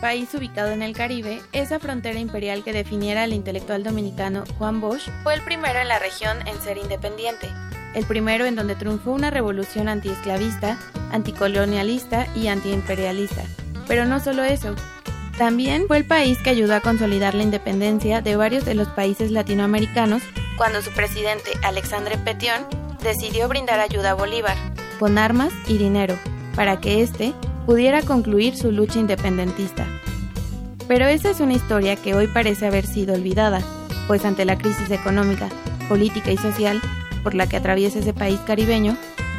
País ubicado en el Caribe, esa frontera imperial que definiera al intelectual dominicano Juan Bosch, fue el primero en la región en ser independiente, el primero en donde triunfó una revolución antiesclavista, anticolonialista y antiimperialista. Pero no solo eso, también fue el país que ayudó a consolidar la independencia de varios de los países latinoamericanos cuando su presidente Alexandre Petión decidió brindar ayuda a Bolívar, con armas y dinero, para que éste pudiera concluir su lucha independentista. Pero esa es una historia que hoy parece haber sido olvidada, pues ante la crisis económica, política y social por la que atraviesa ese país caribeño,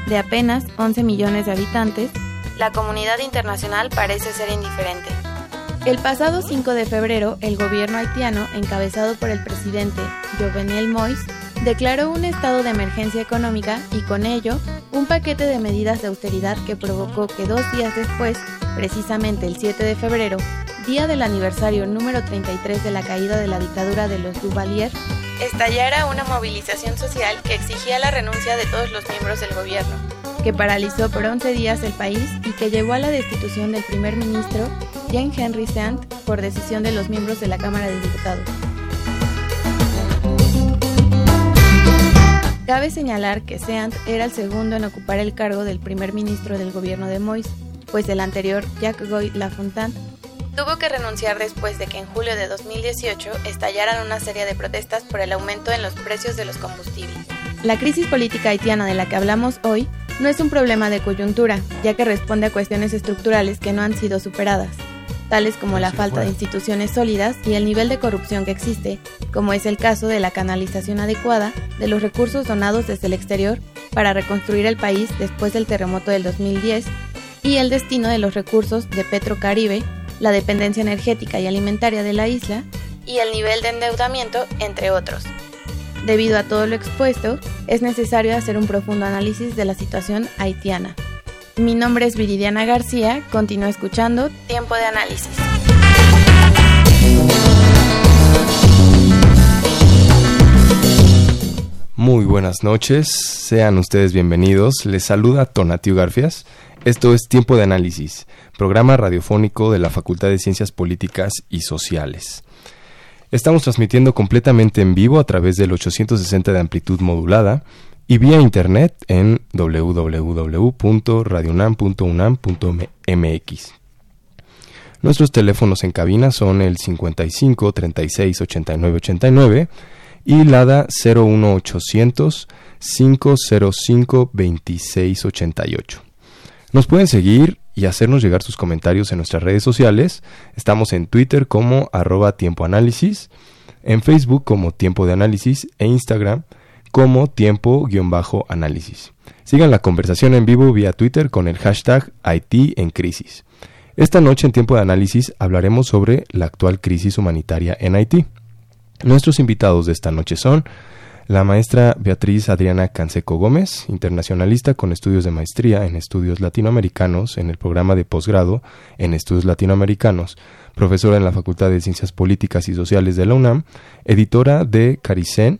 de apenas 11 millones de habitantes, la comunidad internacional parece ser indiferente. El pasado 5 de febrero, el gobierno haitiano, encabezado por el presidente Jovenel Moïse, declaró un estado de emergencia económica y con ello un paquete de medidas de austeridad que provocó que dos días después, precisamente el 7 de febrero, día del aniversario número 33 de la caída de la dictadura de los Duvalier, estallara una movilización social que exigía la renuncia de todos los miembros del gobierno, que paralizó por 11 días el país y que llevó a la destitución del primer ministro Jean-Henry Sant por decisión de los miembros de la Cámara de Diputados. Cabe señalar que Seant era el segundo en ocupar el cargo del primer ministro del gobierno de Moïse, pues el anterior, Jacques Goy Lafontaine, tuvo que renunciar después de que en julio de 2018 estallaran una serie de protestas por el aumento en los precios de los combustibles. La crisis política haitiana de la que hablamos hoy no es un problema de coyuntura, ya que responde a cuestiones estructurales que no han sido superadas tales como la falta de instituciones sólidas y el nivel de corrupción que existe, como es el caso de la canalización adecuada de los recursos donados desde el exterior para reconstruir el país después del terremoto del 2010 y el destino de los recursos de Petrocaribe, la dependencia energética y alimentaria de la isla y el nivel de endeudamiento, entre otros. Debido a todo lo expuesto, es necesario hacer un profundo análisis de la situación haitiana. Mi nombre es Viridiana García, continúa escuchando Tiempo de Análisis. Muy buenas noches, sean ustedes bienvenidos. Les saluda Tonatiu Garfias. Esto es Tiempo de Análisis, programa radiofónico de la Facultad de Ciencias Políticas y Sociales. Estamos transmitiendo completamente en vivo a través del 860 de amplitud modulada y vía internet en www.radionam.unam.mx. Nuestros teléfonos en cabina son el 55 36 89 89 y LADA 01800 505 26 88. Nos pueden seguir y hacernos llegar sus comentarios en nuestras redes sociales. Estamos en Twitter como arroba en Facebook como tiempo de análisis e Instagram como tiempo-análisis. Sigan la conversación en vivo vía Twitter con el hashtag Haití en crisis. Esta noche en tiempo de análisis hablaremos sobre la actual crisis humanitaria en Haití. Nuestros invitados de esta noche son la maestra Beatriz Adriana Canseco Gómez, internacionalista con estudios de maestría en estudios latinoamericanos en el programa de posgrado en estudios latinoamericanos, profesora en la Facultad de Ciencias Políticas y Sociales de la UNAM, editora de Caricén,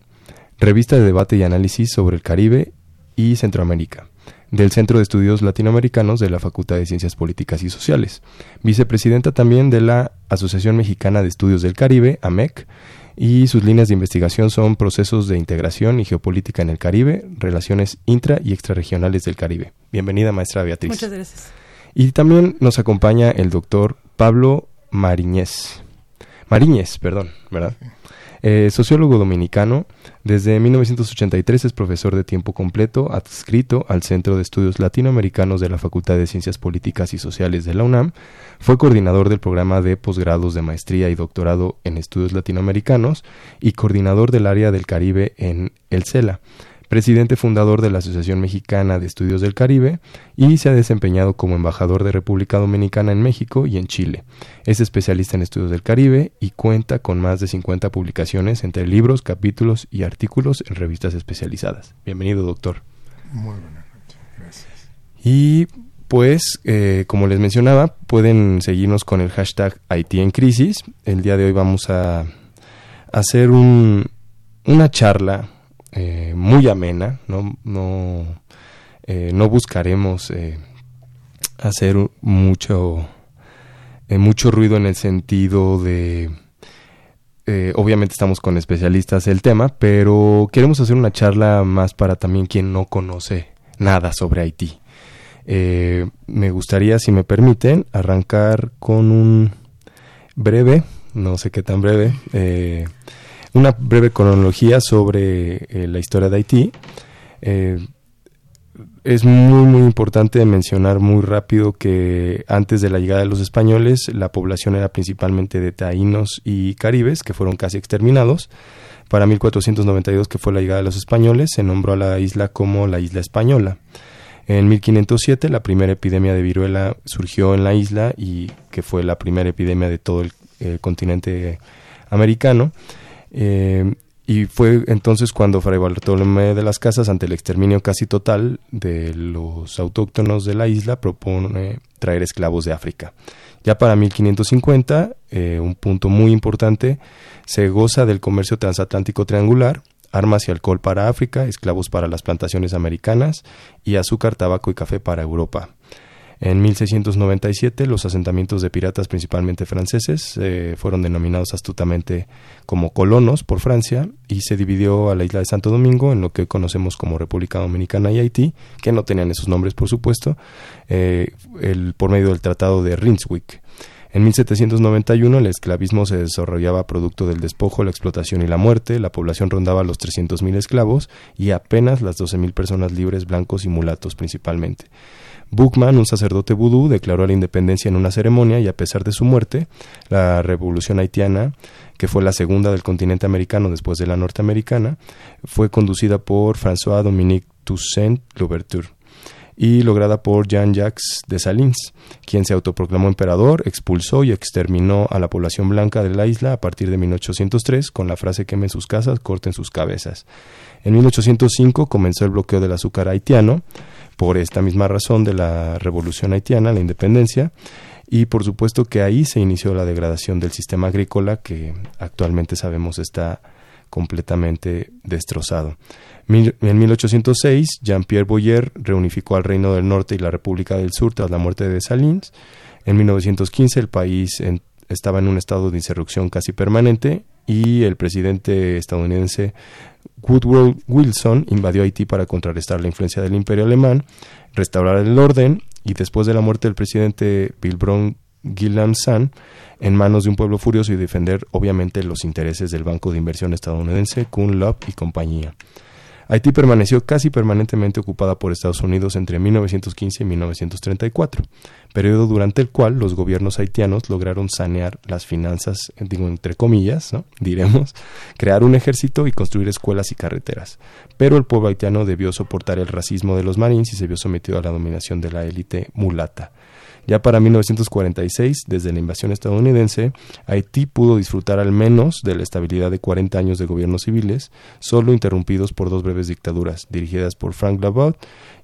revista de debate y análisis sobre el Caribe y Centroamérica, del Centro de Estudios Latinoamericanos de la Facultad de Ciencias Políticas y Sociales, vicepresidenta también de la Asociación Mexicana de Estudios del Caribe, AMEC, y sus líneas de investigación son procesos de integración y geopolítica en el Caribe, relaciones intra y extrarregionales del Caribe. Bienvenida, maestra Beatriz. Muchas gracias. Y también nos acompaña el doctor Pablo Mariñez. Mariñez, perdón, ¿verdad? Eh, sociólogo dominicano, desde 1983 es profesor de tiempo completo adscrito al Centro de Estudios Latinoamericanos de la Facultad de Ciencias Políticas y Sociales de la UNAM. Fue coordinador del programa de posgrados de maestría y doctorado en estudios latinoamericanos y coordinador del área del Caribe en el CELA presidente fundador de la Asociación Mexicana de Estudios del Caribe y se ha desempeñado como embajador de República Dominicana en México y en Chile. Es especialista en estudios del Caribe y cuenta con más de 50 publicaciones entre libros, capítulos y artículos en revistas especializadas. Bienvenido, doctor. Muy buenas noches, gracias. Y pues, eh, como les mencionaba, pueden seguirnos con el hashtag Haití en crisis. El día de hoy vamos a hacer un, una charla eh, muy amena, no, no, eh, no buscaremos eh, hacer mucho, mucho ruido en el sentido de, obviamente estamos con especialistas del tema, pero queremos hacer una charla más para también quien no conoce nada sobre Haití. me gustaría, si me permiten, arrancar con un breve, no sé qué tan breve, una breve cronología sobre eh, la historia de Haití. Eh, es muy muy importante mencionar muy rápido que antes de la llegada de los españoles la población era principalmente de taínos y caribes que fueron casi exterminados. Para 1492 que fue la llegada de los españoles se nombró a la isla como la isla española. En 1507 la primera epidemia de viruela surgió en la isla y que fue la primera epidemia de todo el continente americano. Eh, y fue entonces cuando Fray Bartolomé de las Casas, ante el exterminio casi total de los autóctonos de la isla, propone traer esclavos de África. Ya para 1550, eh, un punto muy importante, se goza del comercio transatlántico triangular, armas y alcohol para África, esclavos para las plantaciones americanas y azúcar, tabaco y café para Europa. En 1697 los asentamientos de piratas, principalmente franceses, eh, fueron denominados astutamente como colonos por Francia y se dividió a la isla de Santo Domingo en lo que conocemos como República Dominicana y Haití, que no tenían esos nombres por supuesto, eh, por medio del Tratado de Rinswick. En 1791 el esclavismo se desarrollaba producto del despojo, la explotación y la muerte, la población rondaba los 300.000 esclavos y apenas las 12.000 personas libres, blancos y mulatos principalmente. Bookman, un sacerdote vudú, declaró la independencia en una ceremonia y a pesar de su muerte, la revolución haitiana, que fue la segunda del continente americano después de la norteamericana, fue conducida por François Dominique Toussaint Louverture y lograda por Jean-Jacques Dessalines, quien se autoproclamó emperador, expulsó y exterminó a la población blanca de la isla a partir de 1803 con la frase quemen sus casas, corten sus cabezas. En 1805 comenzó el bloqueo del azúcar haitiano, por esta misma razón de la revolución haitiana, la independencia, y por supuesto que ahí se inició la degradación del sistema agrícola que actualmente sabemos está completamente destrozado. en 1806, Jean-Pierre Boyer reunificó al Reino del Norte y la República del Sur tras la muerte de Salins. En 1915 el país estaba en un estado de insurrección casi permanente y el presidente estadounidense Woodrow Wilson invadió Haití para contrarrestar la influencia del imperio alemán, restaurar el orden y después de la muerte del presidente Bilbron Gillam San en manos de un pueblo furioso y defender obviamente los intereses del banco de inversión estadounidense Kuhn Loeb y compañía. Haití permaneció casi permanentemente ocupada por Estados Unidos entre 1915 y 1934, periodo durante el cual los gobiernos haitianos lograron sanear las finanzas, digo entre comillas, ¿no? diremos, crear un ejército y construir escuelas y carreteras. Pero el pueblo haitiano debió soportar el racismo de los marines y se vio sometido a la dominación de la élite mulata. Ya para 1946, desde la invasión estadounidense, Haití pudo disfrutar al menos de la estabilidad de 40 años de gobiernos civiles, solo interrumpidos por dos breves dictaduras, dirigidas por Frank Labaud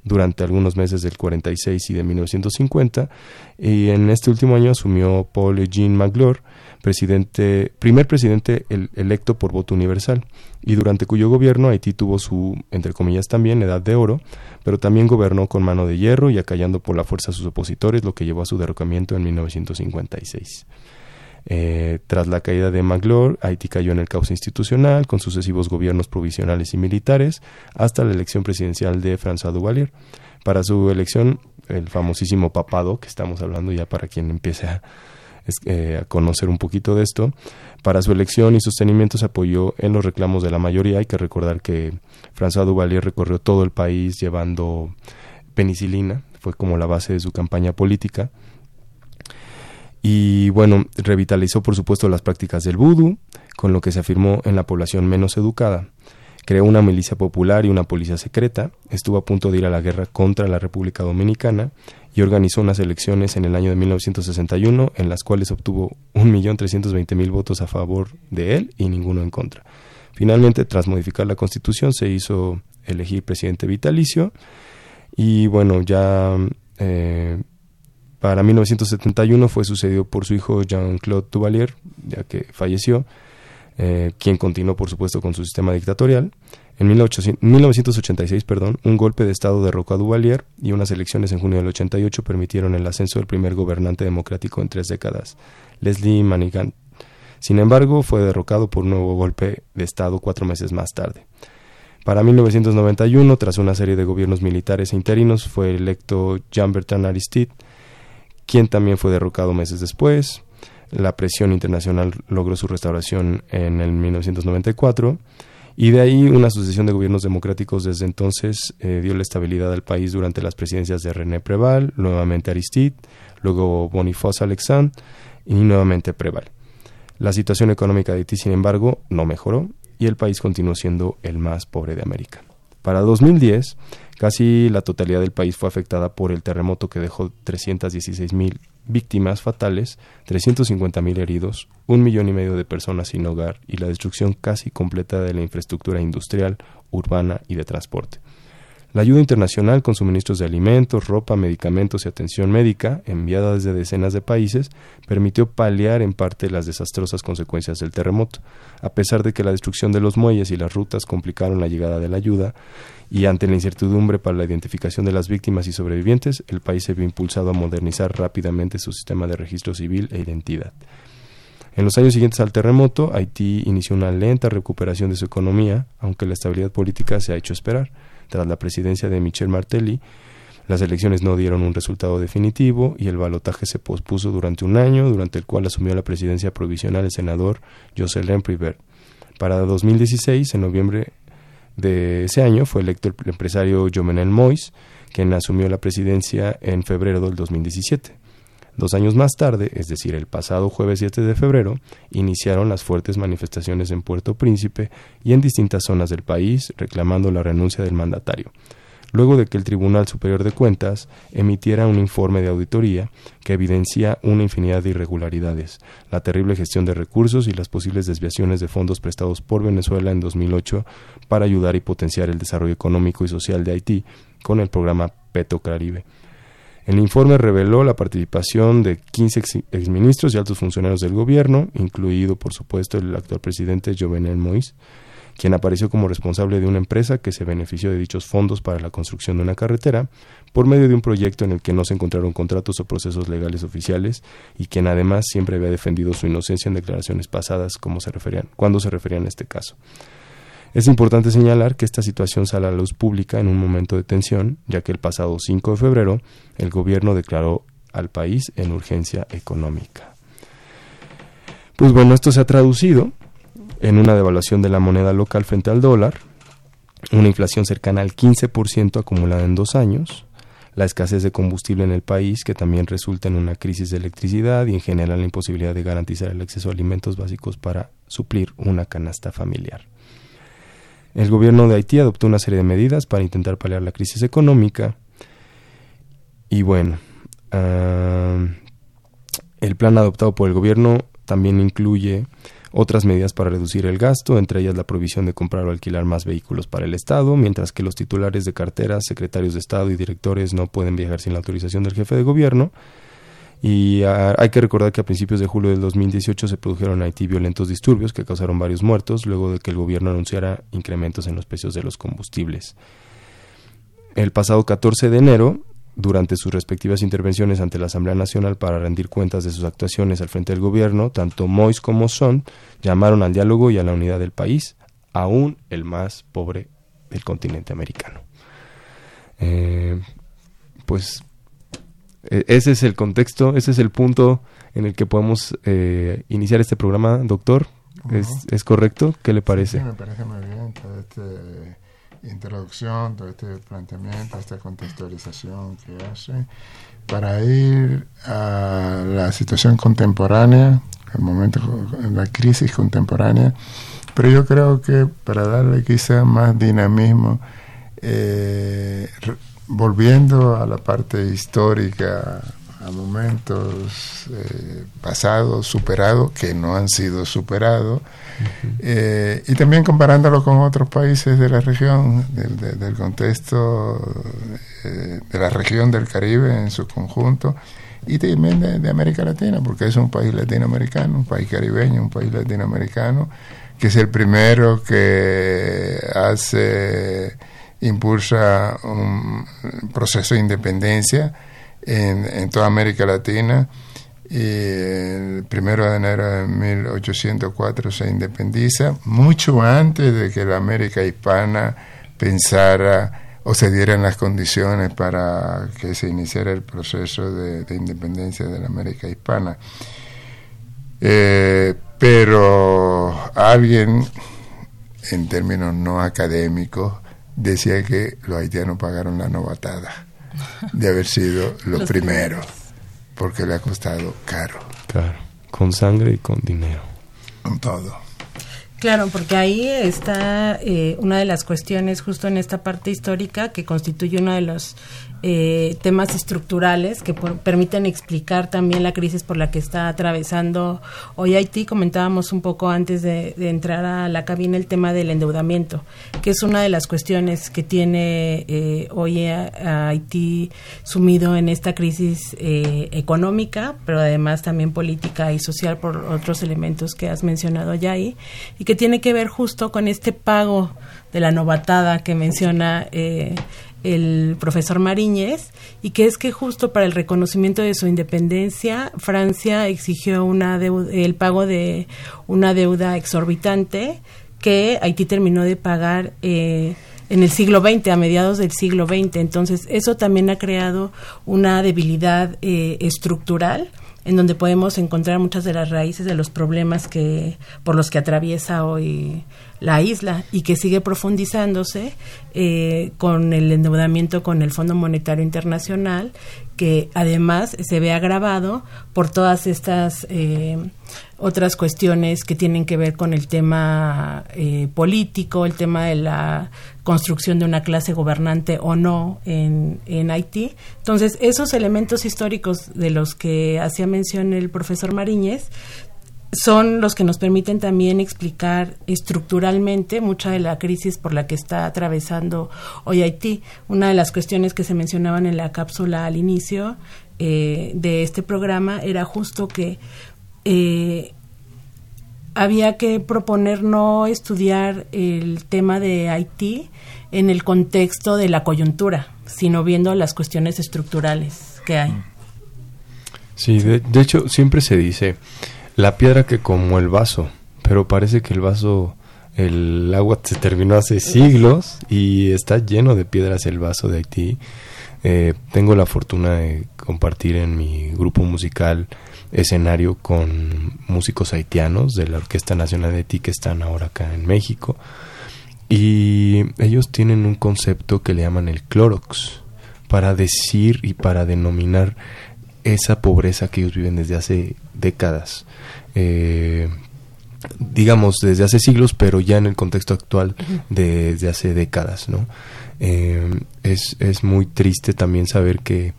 durante algunos meses del 46 y de 1950, y en este último año asumió Paul Eugene Magloire, presidente, primer presidente electo por voto universal, y durante cuyo gobierno Haití tuvo su, entre comillas también, edad de oro, pero también gobernó con mano de hierro y acallando por la fuerza a sus opositores, lo que llevó a su derrocamiento en 1956. Eh, tras la caída de Magloire, Haití cayó en el caos institucional, con sucesivos gobiernos provisionales y militares, hasta la elección presidencial de François Duvalier. Para su elección el famosísimo papado, que estamos hablando ya para quien empiece a, eh, a conocer un poquito de esto. Para su elección y sostenimiento se apoyó en los reclamos de la mayoría. Hay que recordar que François Duvalier recorrió todo el país llevando penicilina, fue como la base de su campaña política. Y bueno, revitalizó por supuesto las prácticas del vudú, con lo que se afirmó en la población menos educada. Creó una milicia popular y una policía secreta, estuvo a punto de ir a la guerra contra la República Dominicana y organizó unas elecciones en el año de 1961 en las cuales obtuvo 1.320.000 votos a favor de él y ninguno en contra. Finalmente, tras modificar la constitución, se hizo elegir presidente vitalicio y bueno, ya eh, para 1971 fue sucedido por su hijo Jean-Claude Duvalier, ya que falleció, eh, quien continuó, por supuesto, con su sistema dictatorial. En 1986, perdón, un golpe de Estado derrocó a Duvalier y unas elecciones en junio del 88 permitieron el ascenso del primer gobernante democrático en tres décadas, Leslie Manigan. Sin embargo, fue derrocado por un nuevo golpe de Estado cuatro meses más tarde. Para 1991, tras una serie de gobiernos militares e interinos, fue electo Jean-Bertrand Aristide, quien también fue derrocado meses después. La presión internacional logró su restauración en el 1994 y de ahí una sucesión de gobiernos democráticos desde entonces eh, dio la estabilidad al país durante las presidencias de René Preval, nuevamente Aristide, luego Boniface Alexandre y nuevamente Preval. La situación económica de Haití, sin embargo, no mejoró y el país continuó siendo el más pobre de América. Para 2010, casi la totalidad del país fue afectada por el terremoto que dejó 316 mil víctimas fatales, 350 mil heridos, un millón y medio de personas sin hogar y la destrucción casi completa de la infraestructura industrial, urbana y de transporte. La ayuda internacional con suministros de alimentos, ropa, medicamentos y atención médica, enviada desde decenas de países, permitió paliar en parte las desastrosas consecuencias del terremoto. A pesar de que la destrucción de los muelles y las rutas complicaron la llegada de la ayuda, y ante la incertidumbre para la identificación de las víctimas y sobrevivientes, el país se vio impulsado a modernizar rápidamente su sistema de registro civil e identidad. En los años siguientes al terremoto, Haití inició una lenta recuperación de su economía, aunque la estabilidad política se ha hecho esperar. Tras la presidencia de Michel Martelly, las elecciones no dieron un resultado definitivo y el balotaje se pospuso durante un año, durante el cual asumió la presidencia provisional el senador Jocelyn Privert. Para 2016, en noviembre de ese año, fue electo el empresario Jovenel Mois, quien asumió la presidencia en febrero del 2017. Dos años más tarde, es decir, el pasado jueves 7 de febrero, iniciaron las fuertes manifestaciones en Puerto Príncipe y en distintas zonas del país reclamando la renuncia del mandatario, luego de que el Tribunal Superior de Cuentas emitiera un informe de auditoría que evidencia una infinidad de irregularidades, la terrible gestión de recursos y las posibles desviaciones de fondos prestados por Venezuela en 2008 para ayudar y potenciar el desarrollo económico y social de Haití con el programa Peto Caribe. El informe reveló la participación de 15 exministros y altos funcionarios del gobierno, incluido, por supuesto, el actual presidente Jovenel Moïse, quien apareció como responsable de una empresa que se benefició de dichos fondos para la construcción de una carretera por medio de un proyecto en el que no se encontraron contratos o procesos legales oficiales y quien además siempre había defendido su inocencia en declaraciones pasadas como se referían, cuando se referían a este caso. Es importante señalar que esta situación sale a la luz pública en un momento de tensión, ya que el pasado 5 de febrero el gobierno declaró al país en urgencia económica. Pues bueno, esto se ha traducido en una devaluación de la moneda local frente al dólar, una inflación cercana al 15% acumulada en dos años, la escasez de combustible en el país, que también resulta en una crisis de electricidad y en general la imposibilidad de garantizar el acceso a alimentos básicos para suplir una canasta familiar. El gobierno de Haití adoptó una serie de medidas para intentar paliar la crisis económica. Y bueno, ah, el plan adoptado por el gobierno también incluye otras medidas para reducir el gasto, entre ellas la provisión de comprar o alquilar más vehículos para el Estado, mientras que los titulares de carteras, secretarios de Estado y directores no pueden viajar sin la autorización del jefe de gobierno. Y ah, hay que recordar que a principios de julio del 2018 se produjeron en Haití violentos disturbios que causaron varios muertos luego de que el gobierno anunciara incrementos en los precios de los combustibles. El pasado 14 de enero, durante sus respectivas intervenciones ante la Asamblea Nacional para rendir cuentas de sus actuaciones al frente del gobierno, tanto Mois como Son llamaron al diálogo y a la unidad del país, aún el más pobre del continente americano. Eh, pues ese es el contexto, ese es el punto en el que podemos eh, iniciar este programa, doctor. ¿Es, Ujú. ¿Es correcto? ¿Qué le parece? Sí, me parece muy bien toda esta introducción, todo este planteamiento, esta contextualización que hace para ir a la situación contemporánea, el momento, la crisis contemporánea, pero yo creo que para darle quizá más dinamismo, eh, volviendo a la parte histórica, a momentos eh, pasados, superados, que no han sido superados, eh, y también comparándolo con otros países de la región, del, de- del contexto eh, de la región del Caribe en su conjunto, y también de, de América Latina, porque es un país latinoamericano, un país caribeño, un país latinoamericano, que es el primero que hace, impulsa un proceso de independencia en, toda América Latina. Y el primero de enero de 1804 se independiza, mucho antes de que la América hispana pensara o se dieran las condiciones para que se iniciara el proceso de, de independencia de la América hispana. Eh, pero alguien, en términos no académicos, decía que los haitianos pagaron la novatada de haber sido los, Los primeros, porque le ha costado caro, Claro, con sangre y con dinero. con todo. Claro, porque ahí está eh, una de las cuestiones justo en esta parte histórica que constituye uno de los eh, temas estructurales que por- permiten explicar también la crisis por la que está atravesando hoy Haití. Comentábamos un poco antes de, entrar a la cabina el tema del endeudamiento, que es una de las cuestiones que tiene eh, hoy Haití sumido en esta crisis eh, económica, pero además también política y social por otros elementos que has mencionado ya ahí, y que tiene que ver justo con este pago de la novatada que menciona eh, el profesor Mariñez, y que es que justo para el reconocimiento de su independencia, Francia exigió una deu- el pago de una deuda exorbitante que Haití terminó de pagar eh, en el siglo XX, a mediados del siglo XX. Entonces, eso también ha creado una debilidad eh, estructural en donde podemos encontrar muchas de las raíces de los problemas que por los que atraviesa hoy la isla y que sigue profundizándose eh, con el endeudamiento con el Fondo Monetario Internacional que además se ve agravado por todas estas eh, otras cuestiones que tienen que ver con el tema eh, político, el tema de la construcción de una clase gobernante o no en, Haití. Entonces, esos elementos históricos de los que hacía mención el profesor Mariñez son los que nos permiten también explicar estructuralmente mucha de la crisis por la que está atravesando hoy Haití. Una de las cuestiones que se mencionaban en la cápsula al inicio eh, de este programa era justo que eh, había que proponer no estudiar el tema de Haití en el contexto de la coyuntura, sino viendo las cuestiones estructurales que hay. Sí, de, de hecho siempre se dice la piedra que como el vaso, pero parece que el vaso, el agua se terminó hace siglos y está lleno de piedras el vaso de Haití. Eh, tengo la fortuna de compartir en mi grupo musical escenario con músicos haitianos de la Orquesta Nacional de Haití que están ahora acá en México y ellos tienen un concepto que le llaman el Clorox para decir y para denominar esa pobreza que ellos viven desde hace décadas. Eh, digamos desde hace siglos, pero ya en el contexto actual de- desde hace décadas, ¿no? Eh, es, es muy triste también saber que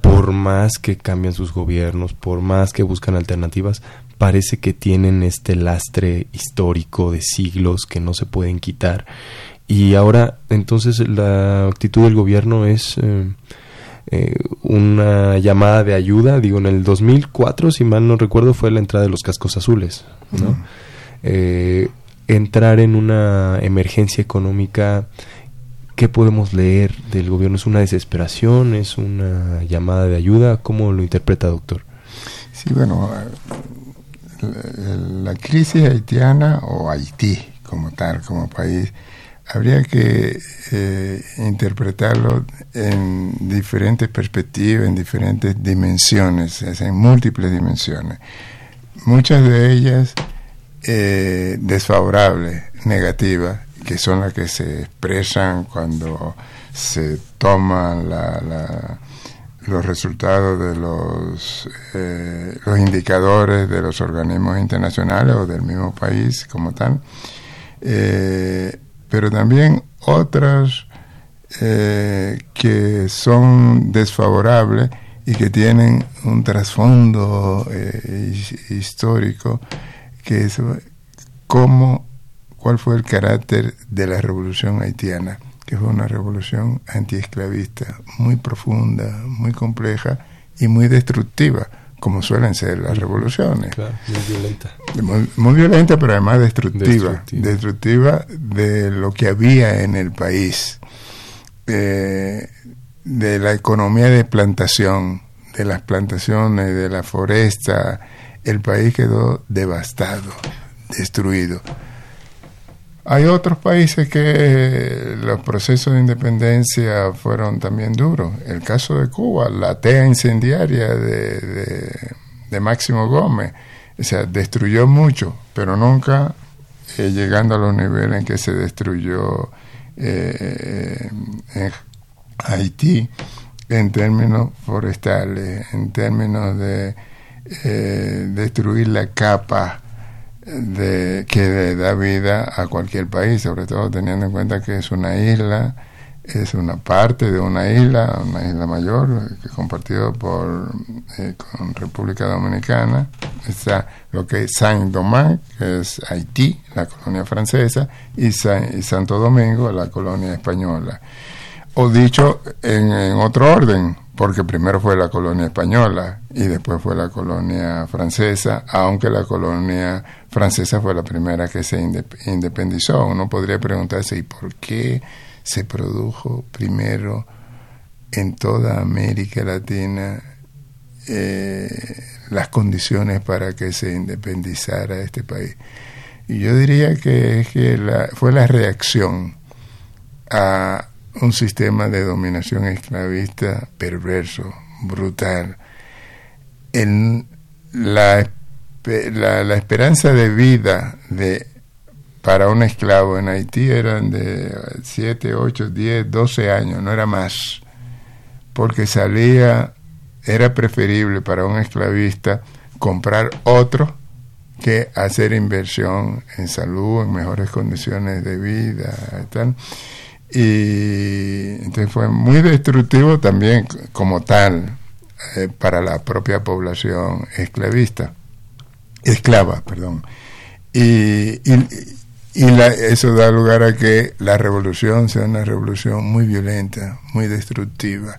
por más que cambian sus gobiernos, por más que buscan alternativas, parece que tienen este lastre histórico de siglos que no se pueden quitar. Y ahora, entonces, la actitud del gobierno es eh, eh, una llamada de ayuda. Digo, en el 2004, si mal no recuerdo, fue la entrada de los cascos azules. ¿no? Eh, entrar en una emergencia económica ¿Qué podemos leer del gobierno? ¿Es una desesperación? ¿Es una llamada de ayuda? ¿Cómo lo interpreta, doctor? Sí, bueno, la, la crisis haitiana o Haití como tal, como país, habría que eh, interpretarlo en diferentes perspectivas, en diferentes dimensiones, en múltiples dimensiones. Muchas de ellas eh, desfavorables, negativas, que son las que se expresan cuando se toman los resultados de los, eh, los indicadores de los organismos internacionales o del mismo país como tal, eh, pero también otras eh, que son desfavorables y que tienen un trasfondo histórico que es cómo, cuál fue el carácter de la revolución haitiana que fue una revolución antiesclavista muy profunda, muy compleja y muy destructiva, como suelen ser las revoluciones. muy violenta. Muy, violenta, pero además destructiva, destructiva. de lo que había en el país, de la economía de plantación, de las plantaciones, de la foresta. El país quedó devastado, destruido hay otros países que los procesos de independencia fueron también duros. El caso de Cuba, la tea incendiaria de, Máximo Gómez, o sea, destruyó mucho, pero nunca eh, llegando a los niveles en que se destruyó eh, en Haití en términos forestales, en términos de eh, destruir la capa de, que da vida a cualquier país, sobre todo teniendo en cuenta que es una isla, es una parte de una isla, una isla mayor, que compartido por eh, República Dominicana, está lo que es Saint-Domingue, que es Haití, la colonia francesa, y, y Santo Domingo, la colonia española. O dicho en otro orden, porque primero fue la colonia española y después fue la colonia francesa, aunque la colonia francesa fue la primera que se independizó. Uno podría preguntarse, ¿y por qué se produjo primero en toda América Latina eh, las condiciones para que se independizara este país? Y yo diría que, que la, fue la reacción a un sistema de dominación esclavista perverso, brutal. La, la, esperanza de vida de para un esclavo en Haití eran de 7, 8, 10, 12 años, no era más, porque salía, era preferible para un esclavista comprar otro que hacer inversión en salud, en mejores condiciones de vida, tal y entonces fue muy destructivo también como tal eh, para la propia población esclavista, esclava, perdón. Y, y, la, eso da lugar a que la revolución sea una revolución muy violenta, muy destructiva,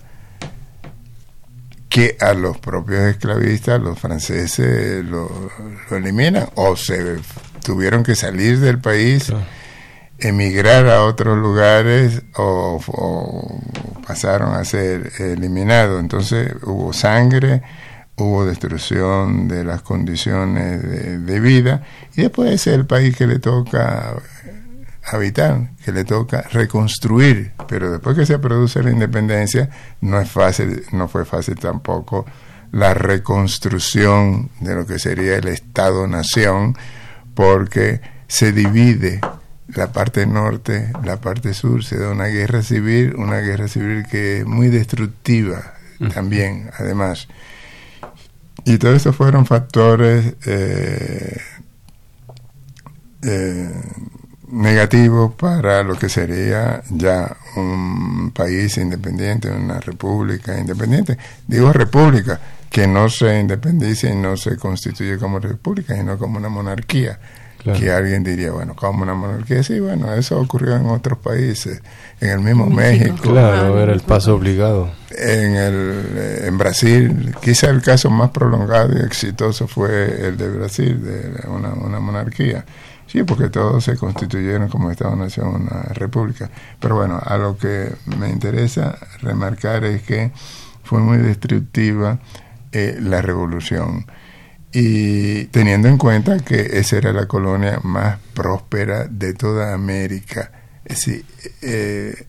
que a los propios esclavistas, los franceses, lo, lo eliminan o se tuvieron que salir del país emigrar a otros lugares o, pasaron a ser eliminados. Entonces hubo sangre, hubo destrucción de las condiciones de, vida y después es el país que le toca habitar, que le toca reconstruir, pero después que se produce la independencia no es fácil, no fue fácil tampoco la reconstrucción de lo que sería el Estado Nación porque se divide la parte norte, la parte sur, se da una guerra civil, una guerra civil que es muy destructiva también, además. Y todo eso fueron factores eh, eh, negativos para lo que sería ya un país independiente, una república independiente. Digo república, que no se independice y no se constituye como república, sino como una monarquía que alguien diría, bueno, como una monarquía, sí, bueno, eso ocurrió en otros países, en el mismo México. claro, era el paso obligado. En, el, en Brasil, quizá el caso más prolongado y exitoso fue el de Brasil, de una, una monarquía. Sí, porque todos se constituyeron como Estado-Nación, una república. Pero bueno, a lo que me interesa remarcar es que fue muy destructiva eh, la revolución y teniendo en cuenta que esa era la colonia más próspera de toda América, Es decir, eh,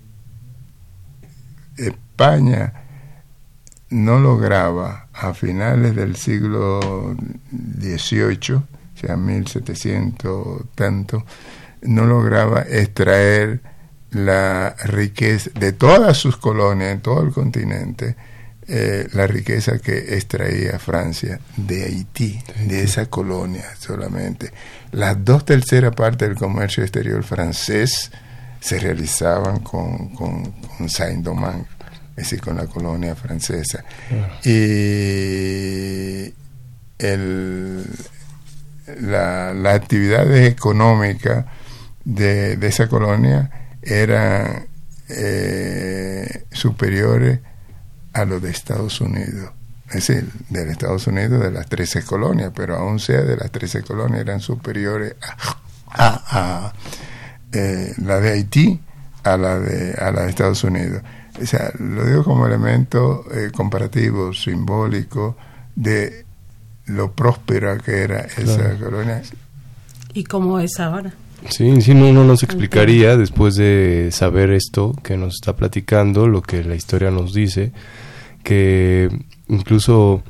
España no lograba a finales del siglo XVIII, o sea, 1700 tanto, no lograba extraer la riqueza de todas sus colonias en todo el continente, eh, la riqueza que extraía Francia de Haití, de esa colonia solamente. Las dos terceras partes del comercio exterior francés se realizaban con, con, Saint-Domingue, es decir, con la colonia francesa. Y el, la, las actividades económicas de, de esa colonia eran eh, superiores a los de Estados Unidos. Es decir, de Estados Unidos de las 13 colonias, pero aún sea de las 13 colonias eran superiores a, eh, la de Haití a la de, a la de Estados Unidos. O sea, lo digo como elemento eh, comparativo, simbólico, de lo próspera que era esa colonia. ¿Y cómo es ahora? Sí, sí, no, no nos explicaría después de saber esto que nos está platicando, lo que la historia nos dice, que incluso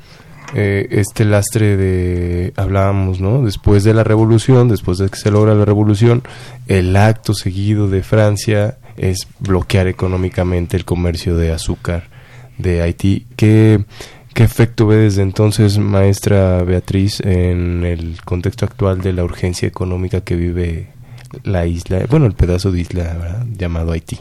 eh, este lastre de, hablábamos, ¿no? Después de la revolución, después de que se logra la revolución, el acto seguido de Francia es bloquear económicamente el comercio de azúcar de Haití. ¿Qué, qué efecto ve desde entonces, maestra Beatriz, en el contexto actual de la urgencia económica que vive la isla, bueno, el pedazo de isla llamado Haití.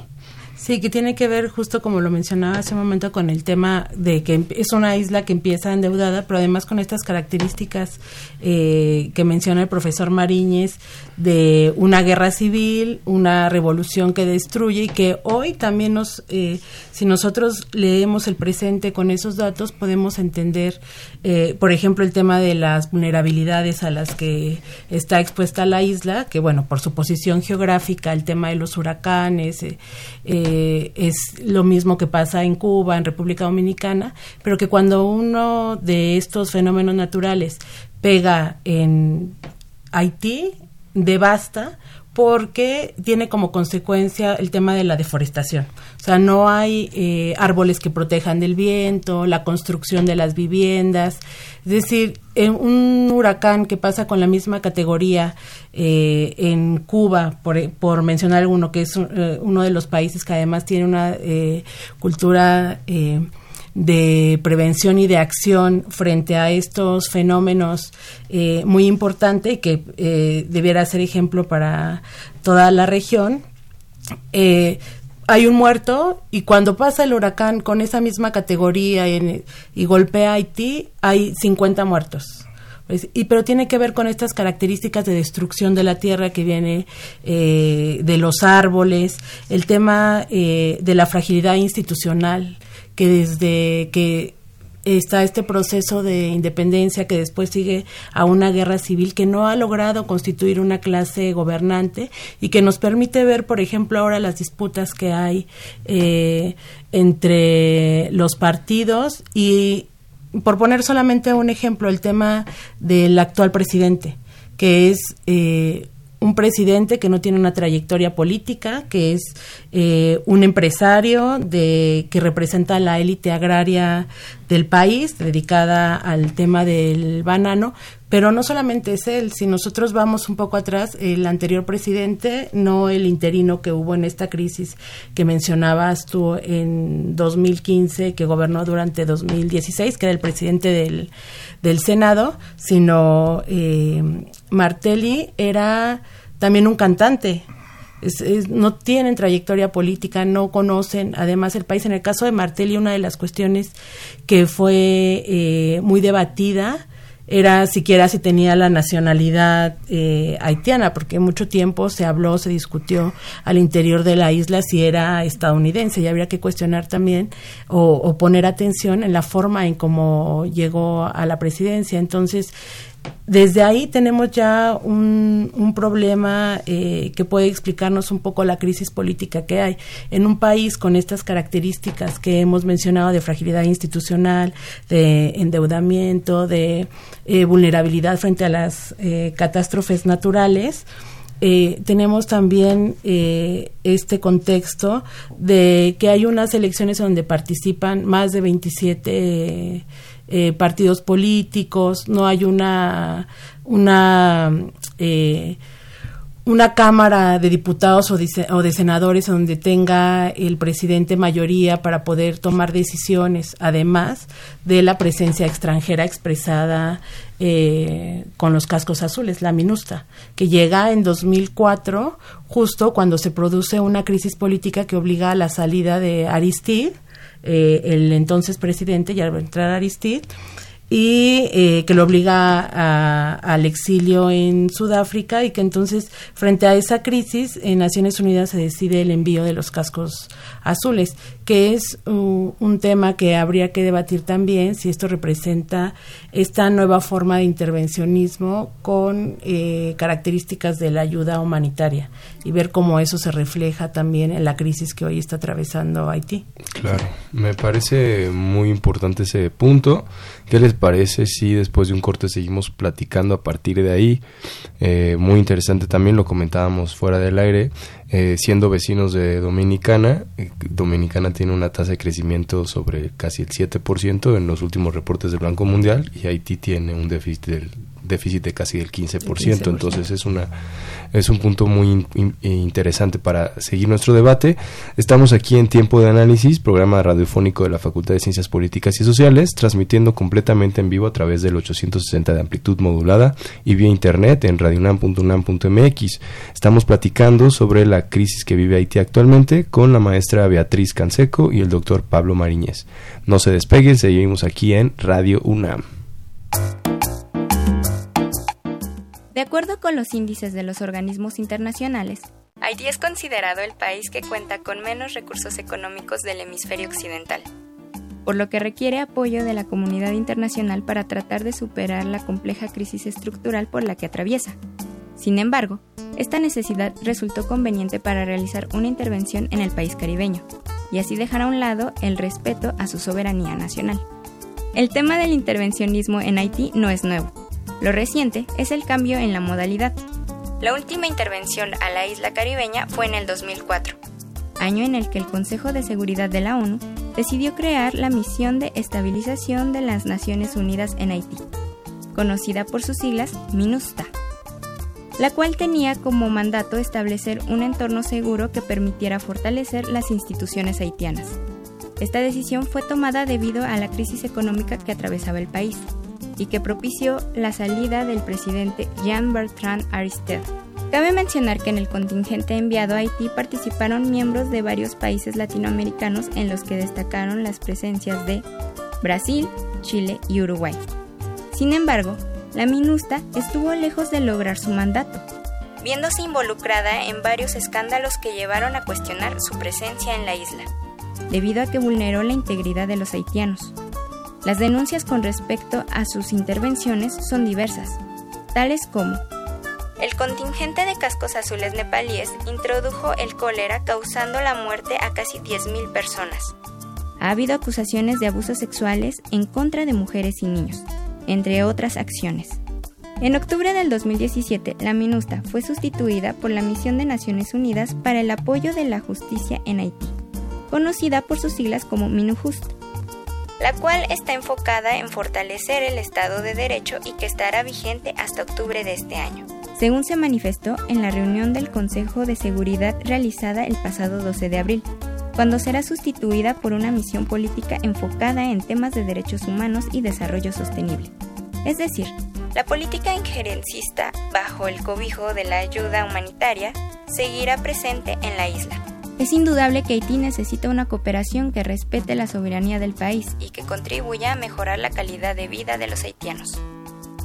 Sí, que tiene que ver justo como lo mencionaba hace un momento con el tema de que es una isla que empieza endeudada, pero además con estas características eh, que menciona el profesor Mariñez de una guerra civil, una revolución que destruye y que hoy también nos, eh, si nosotros leemos el presente con esos datos, podemos entender, eh, por ejemplo, el tema de las vulnerabilidades a las que está expuesta la isla, que bueno, por su posición geográfica, el tema de los huracanes, eh, es lo mismo que pasa en Cuba, en República Dominicana, pero que cuando uno de estos fenómenos naturales pega en Haití, devasta, porque tiene como consecuencia el tema de la deforestación. O sea, no hay eh, árboles que protejan del viento, la construcción de las viviendas. Es decir, en un huracán que pasa con la misma categoría eh, en Cuba, por, por, mencionar alguno, que es eh, uno de los países que además tiene una cultura de prevención y de acción frente a estos fenómenos eh, muy importante y que eh, debiera ser ejemplo para toda la región. Eh, hay un muerto y cuando pasa el huracán con esa misma categoría y golpea Haití, hay 50 muertos. Y pero tiene que ver con estas características de destrucción de la tierra que viene de los árboles, el tema de la fragilidad institucional que desde que está este proceso de independencia que después sigue a una guerra civil que no ha logrado constituir una clase gobernante y que nos permite ver, por ejemplo, ahora las disputas que hay eh, entre los partidos y, por poner solamente un ejemplo, el tema del actual presidente, que es eh, un presidente que no tiene una trayectoria política, que es eh, un empresario de, que representa la élite agraria del país, dedicada al tema del banano, pero no solamente es él, si nosotros vamos un poco atrás, el anterior presidente, no el interino que hubo en esta crisis que mencionabas tú en 2015, que gobernó durante 2016, que era el presidente del, del Senado, sino eh, Martelli era también un cantante. no tienen trayectoria política, no conocen además el país. En el caso de Martelli, una de las cuestiones que fue eh, muy debatida era siquiera si tenía la nacionalidad eh, haitiana, porque mucho tiempo se habló, se discutió al interior de la isla si era estadounidense y habría que cuestionar también o poner atención en la forma en cómo llegó a la presidencia. Entonces, desde ahí tenemos ya un, problema eh, que puede explicarnos un poco la crisis política que hay. En un país con estas características que hemos mencionado de fragilidad institucional, de endeudamiento, de eh, vulnerabilidad frente a las eh, catástrofes naturales eh, tenemos también eh, este contexto de que hay unas elecciones donde participan más de 27 eh, partidos políticos, no hay una, una una Cámara de Diputados o de, Senadores donde tenga el presidente mayoría para poder tomar decisiones, además de la presencia extranjera expresada eh, con los cascos azules, la MINUSTA, que llega en 2004, justo cuando se produce una crisis política que obliga a la salida de Aristide, eh, el entonces presidente, ya va a entrar Aristide, y eh, que lo obliga al exilio en Sudáfrica y que entonces frente a esa crisis en Naciones Unidas se decide el envío de los cascos azules, que es un tema que habría que debatir también si esto representa esta nueva forma de intervencionismo con eh, características de la ayuda humanitaria y ver cómo eso se refleja también en la crisis que hoy está atravesando Haití. Claro, me parece muy importante ese punto. ¿Qué les parece si después de un corte seguimos platicando a partir de ahí? Eh, muy interesante también, lo comentábamos fuera del aire, eh, siendo vecinos de Dominicana, eh, Dominicana tiene una tasa de crecimiento sobre casi el 7% en los últimos reportes del Banco Mundial y Haití tiene un déficit del déficit de casi el 15%, entonces es una es un punto muy interesante para seguir nuestro debate. Estamos aquí en Tiempo de Análisis, programa radiofónico de la Facultad de Ciencias Políticas y Sociales, transmitiendo completamente en vivo a través del 860 de amplitud modulada y vía internet en radionam.unam.mx. Estamos platicando sobre la crisis que vive Haití actualmente con la maestra Beatriz Canseco y el doctor Pablo Mariñez. No se despeguen, seguimos aquí en Radio UNAM. De acuerdo con los índices de los organismos internacionales, Haití es considerado el país que cuenta con menos recursos económicos del hemisferio occidental, por lo que requiere apoyo de la comunidad internacional para tratar de superar la compleja crisis estructural por la que atraviesa. Sin embargo, esta necesidad resultó conveniente para realizar una intervención en el país caribeño, y así dejar a un lado el respeto a su soberanía nacional. El tema del intervencionismo en Haití no es nuevo lo reciente es el cambio en la modalidad. La última intervención a la isla caribeña fue en el 2004, año en el que el Consejo de Seguridad de la ONU decidió crear la Misión de Estabilización de las Naciones Unidas en Haití, conocida por sus siglas MINUSTA, la cual tenía como mandato establecer un entorno seguro que permitiera fortalecer las instituciones haitianas. Esta decisión fue tomada debido a la crisis económica que atravesaba el país y que propició la salida del presidente Jean-Bertrand Aristide. Cabe mencionar que en el contingente enviado a Haití participaron miembros de varios países latinoamericanos en los que destacaron las presencias de Brasil, Chile y Uruguay. Sin embargo, la MINUSTA estuvo lejos de lograr su mandato, viéndose involucrada en varios escándalos que llevaron a cuestionar su presencia en la isla, debido a que vulneró la integridad de los haitianos. Las denuncias con respecto a sus intervenciones son diversas, tales como el contingente de cascos azules nepalíes introdujo el cólera causando la muerte a casi 10.000 personas. Ha habido acusaciones de abusos sexuales en contra de mujeres y niños, entre otras acciones. En octubre del 2017, la MINUSTA fue sustituida por la Misión de Naciones Unidas para el apoyo de la justicia en Haití, conocida por sus siglas como MINUJUST la cual está enfocada en fortalecer el Estado de Derecho y que estará vigente hasta octubre de este año. Según se manifestó en la reunión del Consejo de Seguridad realizada el pasado 12 de abril, cuando será sustituida por una misión política enfocada en temas de derechos humanos y desarrollo sostenible. Es decir, la política injerencista, bajo el cobijo de la ayuda humanitaria, seguirá presente en la isla. Es indudable que Haití necesita una cooperación que respete la soberanía del país y que contribuya a mejorar la calidad de vida de los haitianos.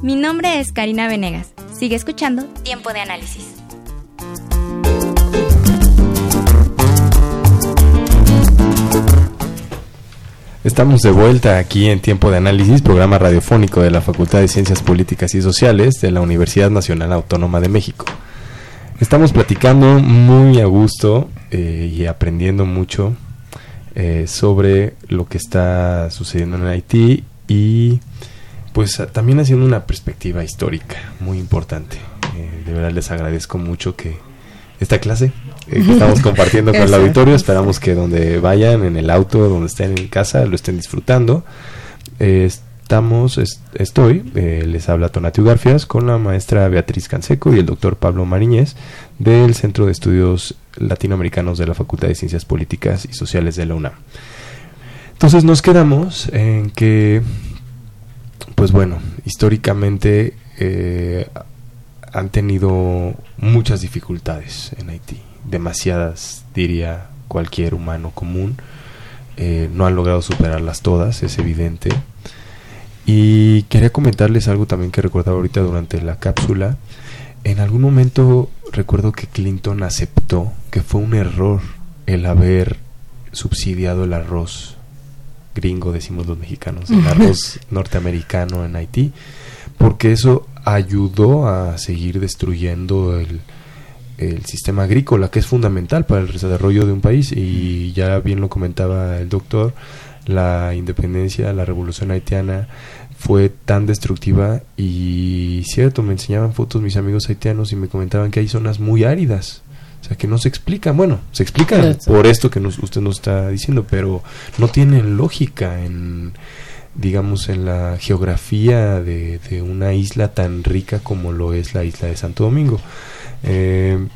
Mi nombre es Karina Venegas. Sigue escuchando Tiempo de Análisis. Estamos de vuelta aquí en Tiempo de Análisis, programa radiofónico de la Facultad de Ciencias Políticas y Sociales de la Universidad Nacional Autónoma de México. Estamos platicando muy a gusto eh, y aprendiendo mucho eh, sobre lo que está sucediendo en Haití y pues también haciendo una perspectiva histórica muy importante. Eh, de verdad les agradezco mucho que esta clase eh, que estamos compartiendo con el auditorio, esperamos que donde vayan, en el auto, donde estén en casa, lo estén disfrutando. Eh, estamos, estoy, les habla Tonatiu Garfias con la maestra Beatriz Canseco y el doctor Pablo Mariñez del Centro de Estudios Latinoamericanos de la Facultad de Ciencias Políticas y Sociales de la UNAM. Entonces nos quedamos en que, pues bueno, históricamente eh, han tenido muchas dificultades en Haití, demasiadas, diría cualquier humano común. Eh, no han logrado superarlas todas, es evidente. Y quería comentarles algo también que recordaba ahorita durante la cápsula. En algún momento recuerdo que Clinton aceptó que fue un error el haber subsidiado el arroz gringo, decimos los mexicanos, el arroz norteamericano en Haití, porque eso ayudó a seguir destruyendo el, el sistema agrícola, que es fundamental para el desarrollo de un país, y ya bien lo comentaba el doctor, la independencia, la revolución haitiana fue tan destructiva y cierto, me enseñaban fotos mis amigos haitianos y me comentaban que hay zonas muy áridas, o sea, que no se explican, bueno, se explican por esto que usted nos está diciendo, pero no tienen lógica en, digamos, en la geografía de, una isla tan rica como lo es la isla de Santo Domingo. Eh,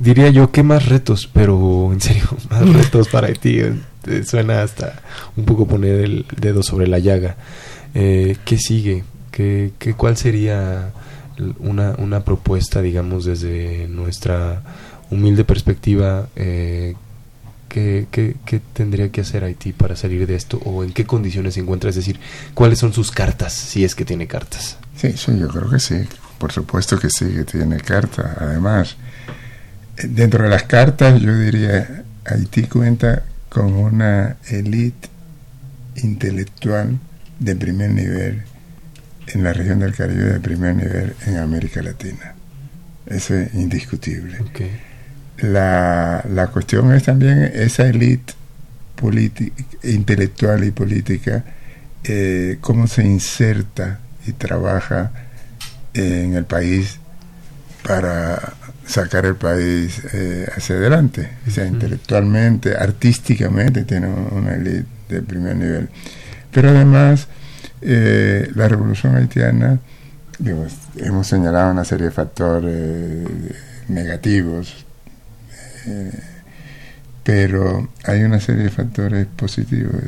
diría yo que más retos, pero en serio, más retos para Haití. Eh, suena hasta un poco poner el dedo sobre la llaga. Eh, ¿Qué sigue? ¿Qué, qué, cuál sería una, una propuesta, digamos, desde nuestra humilde perspectiva, eh, ¿qué, tendría que hacer Haití para salir de esto? ¿O en qué condiciones se encuentra? Es decir, ¿cuáles son sus cartas, si es que tiene cartas? Sí, sí, yo creo que sí. Por supuesto que sí, que tiene cartas. Además, dentro de las cartas, yo diría, Haití cuenta con una élite intelectual de primer nivel en la región del Caribe de primer nivel en América Latina. Eso es indiscutible. La, la, cuestión es también esa élite intelectual y política, eh, cómo se inserta y trabaja en el país para sacar el país eh, hacia adelante. O sea, intelectualmente, artísticamente tiene una élite de primer nivel. Pero además eh, la revolución haitiana, hemos señalado una serie de factores negativos, eh, pero hay una serie de factores positivos.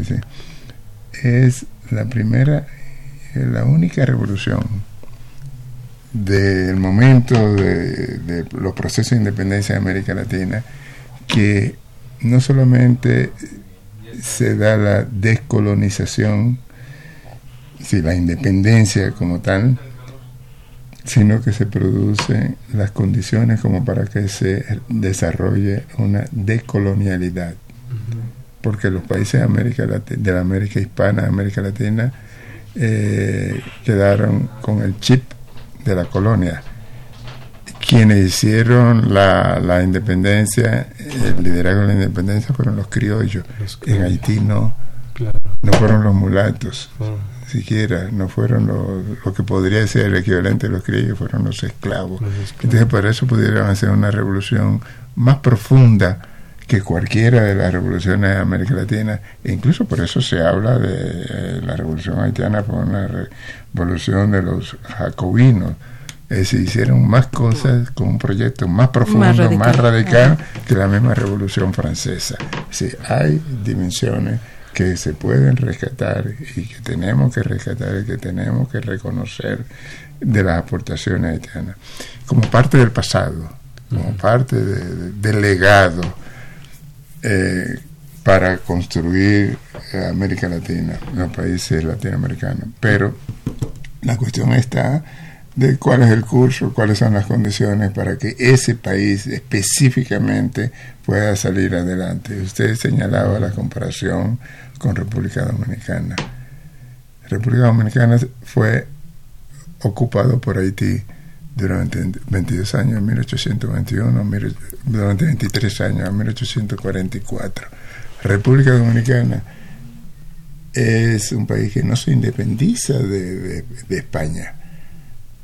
Es, la primera, la única revolución del momento de, los procesos de independencia de América Latina que no solamente se da la descolonización sí, la independencia como tal, sino que se producen las condiciones como para que se desarrolle una decolonialidad. Porque los países de, América de la América hispana, América Latina, eh, quedaron con el chip de la colonia. Quienes hicieron la, la independencia, el liderazgo de la independencia fueron los criollos. En Haití no, no fueron los mulatos siquiera, no fueron lo, que podría ser el equivalente de los criollos, fueron los esclavos. Entonces, por eso pudieron hacer una revolución más profunda que cualquiera de las revoluciones de América Latina, e incluso por eso se habla de eh, la revolución haitiana por una revolución de los jacobinos. Decir, hicieron más cosas con un proyecto más profundo, más radical, que la misma revolución francesa. Sí, hay dimensiones que se pueden rescatar y que tenemos que rescatar y que tenemos que reconocer de las aportaciones haitianas como parte del pasado, como parte del legado eh, para construir América Latina, los países latinoamericanos. Pero la cuestión está de cuál es el curso, cuáles son las condiciones para que ese país específicamente pueda salir adelante. Usted señalaba la comparación con República Dominicana. República Dominicana fue ocupado por Haití durante 22 años, en 1821, durante 23 años, en 1844. República Dominicana es un país que no se independiza de, España.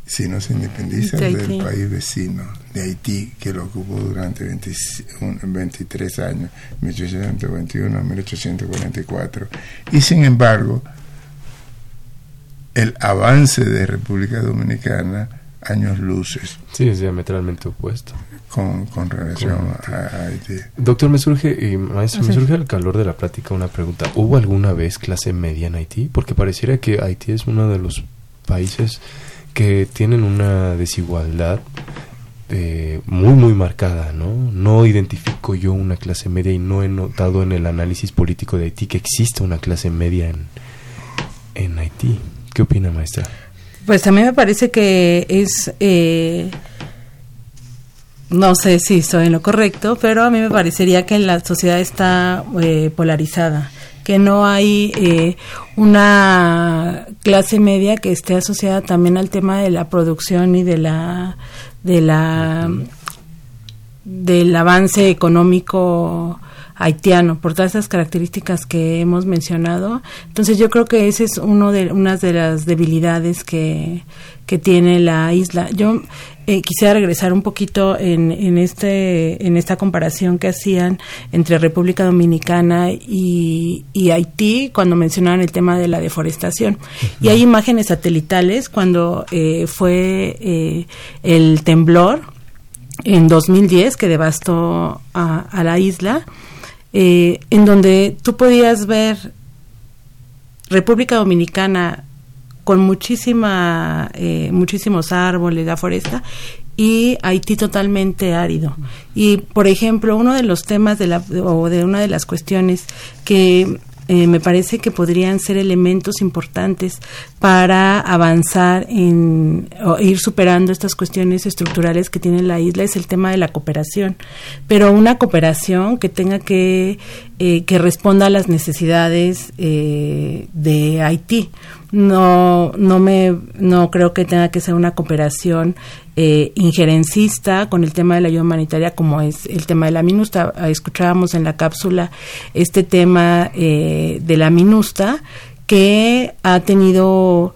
si no se independiza del país vecino de Haití, que lo ocupó durante 23 años, 1821 1844. Y sin embargo, el avance de República Dominicana, años luces. Sí, es diametralmente opuesto. Con, con relación a Haití. Doctor, me surge, y maestro, me surge al calor de la plática una pregunta. ¿Hubo alguna vez clase media en Haití? Porque pareciera que Haití es uno de los países que tienen una desigualdad eh, muy muy marcada, ¿no? No identifico yo una clase media y no he notado en el análisis político de Haití que existe una clase media en, en Haití. ¿Qué opina, maestra? Pues a mí me parece que es, eh, no sé si estoy en lo correcto, pero a mí me parecería que la sociedad está eh, polarizada que no hay eh, una clase media que esté asociada también al tema de la producción y de la de la del avance económico haitiano por todas esas características que hemos mencionado. Entonces yo creo que ese es uno de unas de las debilidades que, que tiene la isla. Yo eh, quisiera regresar un poquito en, en, este, en esta comparación que hacían entre República Dominicana y, Haití cuando mencionaban el tema de la deforestación. Y hay imágenes satelitales cuando eh, fue eh, el temblor en 2010 que devastó a, a la isla, en donde tú podías ver República Dominicana con muchísima, eh, muchísimos árboles, la foresta, y Haití totalmente árido. Y, por ejemplo, uno de los temas de la, o de una de las cuestiones que eh, me parece que podrían ser elementos importantes para avanzar en o ir superando estas cuestiones estructurales que tiene la isla es el tema de la cooperación. Pero una cooperación que tenga que eh, que responda a las necesidades eh, de Haití no no me no creo que tenga que ser una cooperación eh, injerencista con el tema de la ayuda humanitaria como es el tema de la MINUSTA escuchábamos en la cápsula este tema eh, de la MINUSTA que ha tenido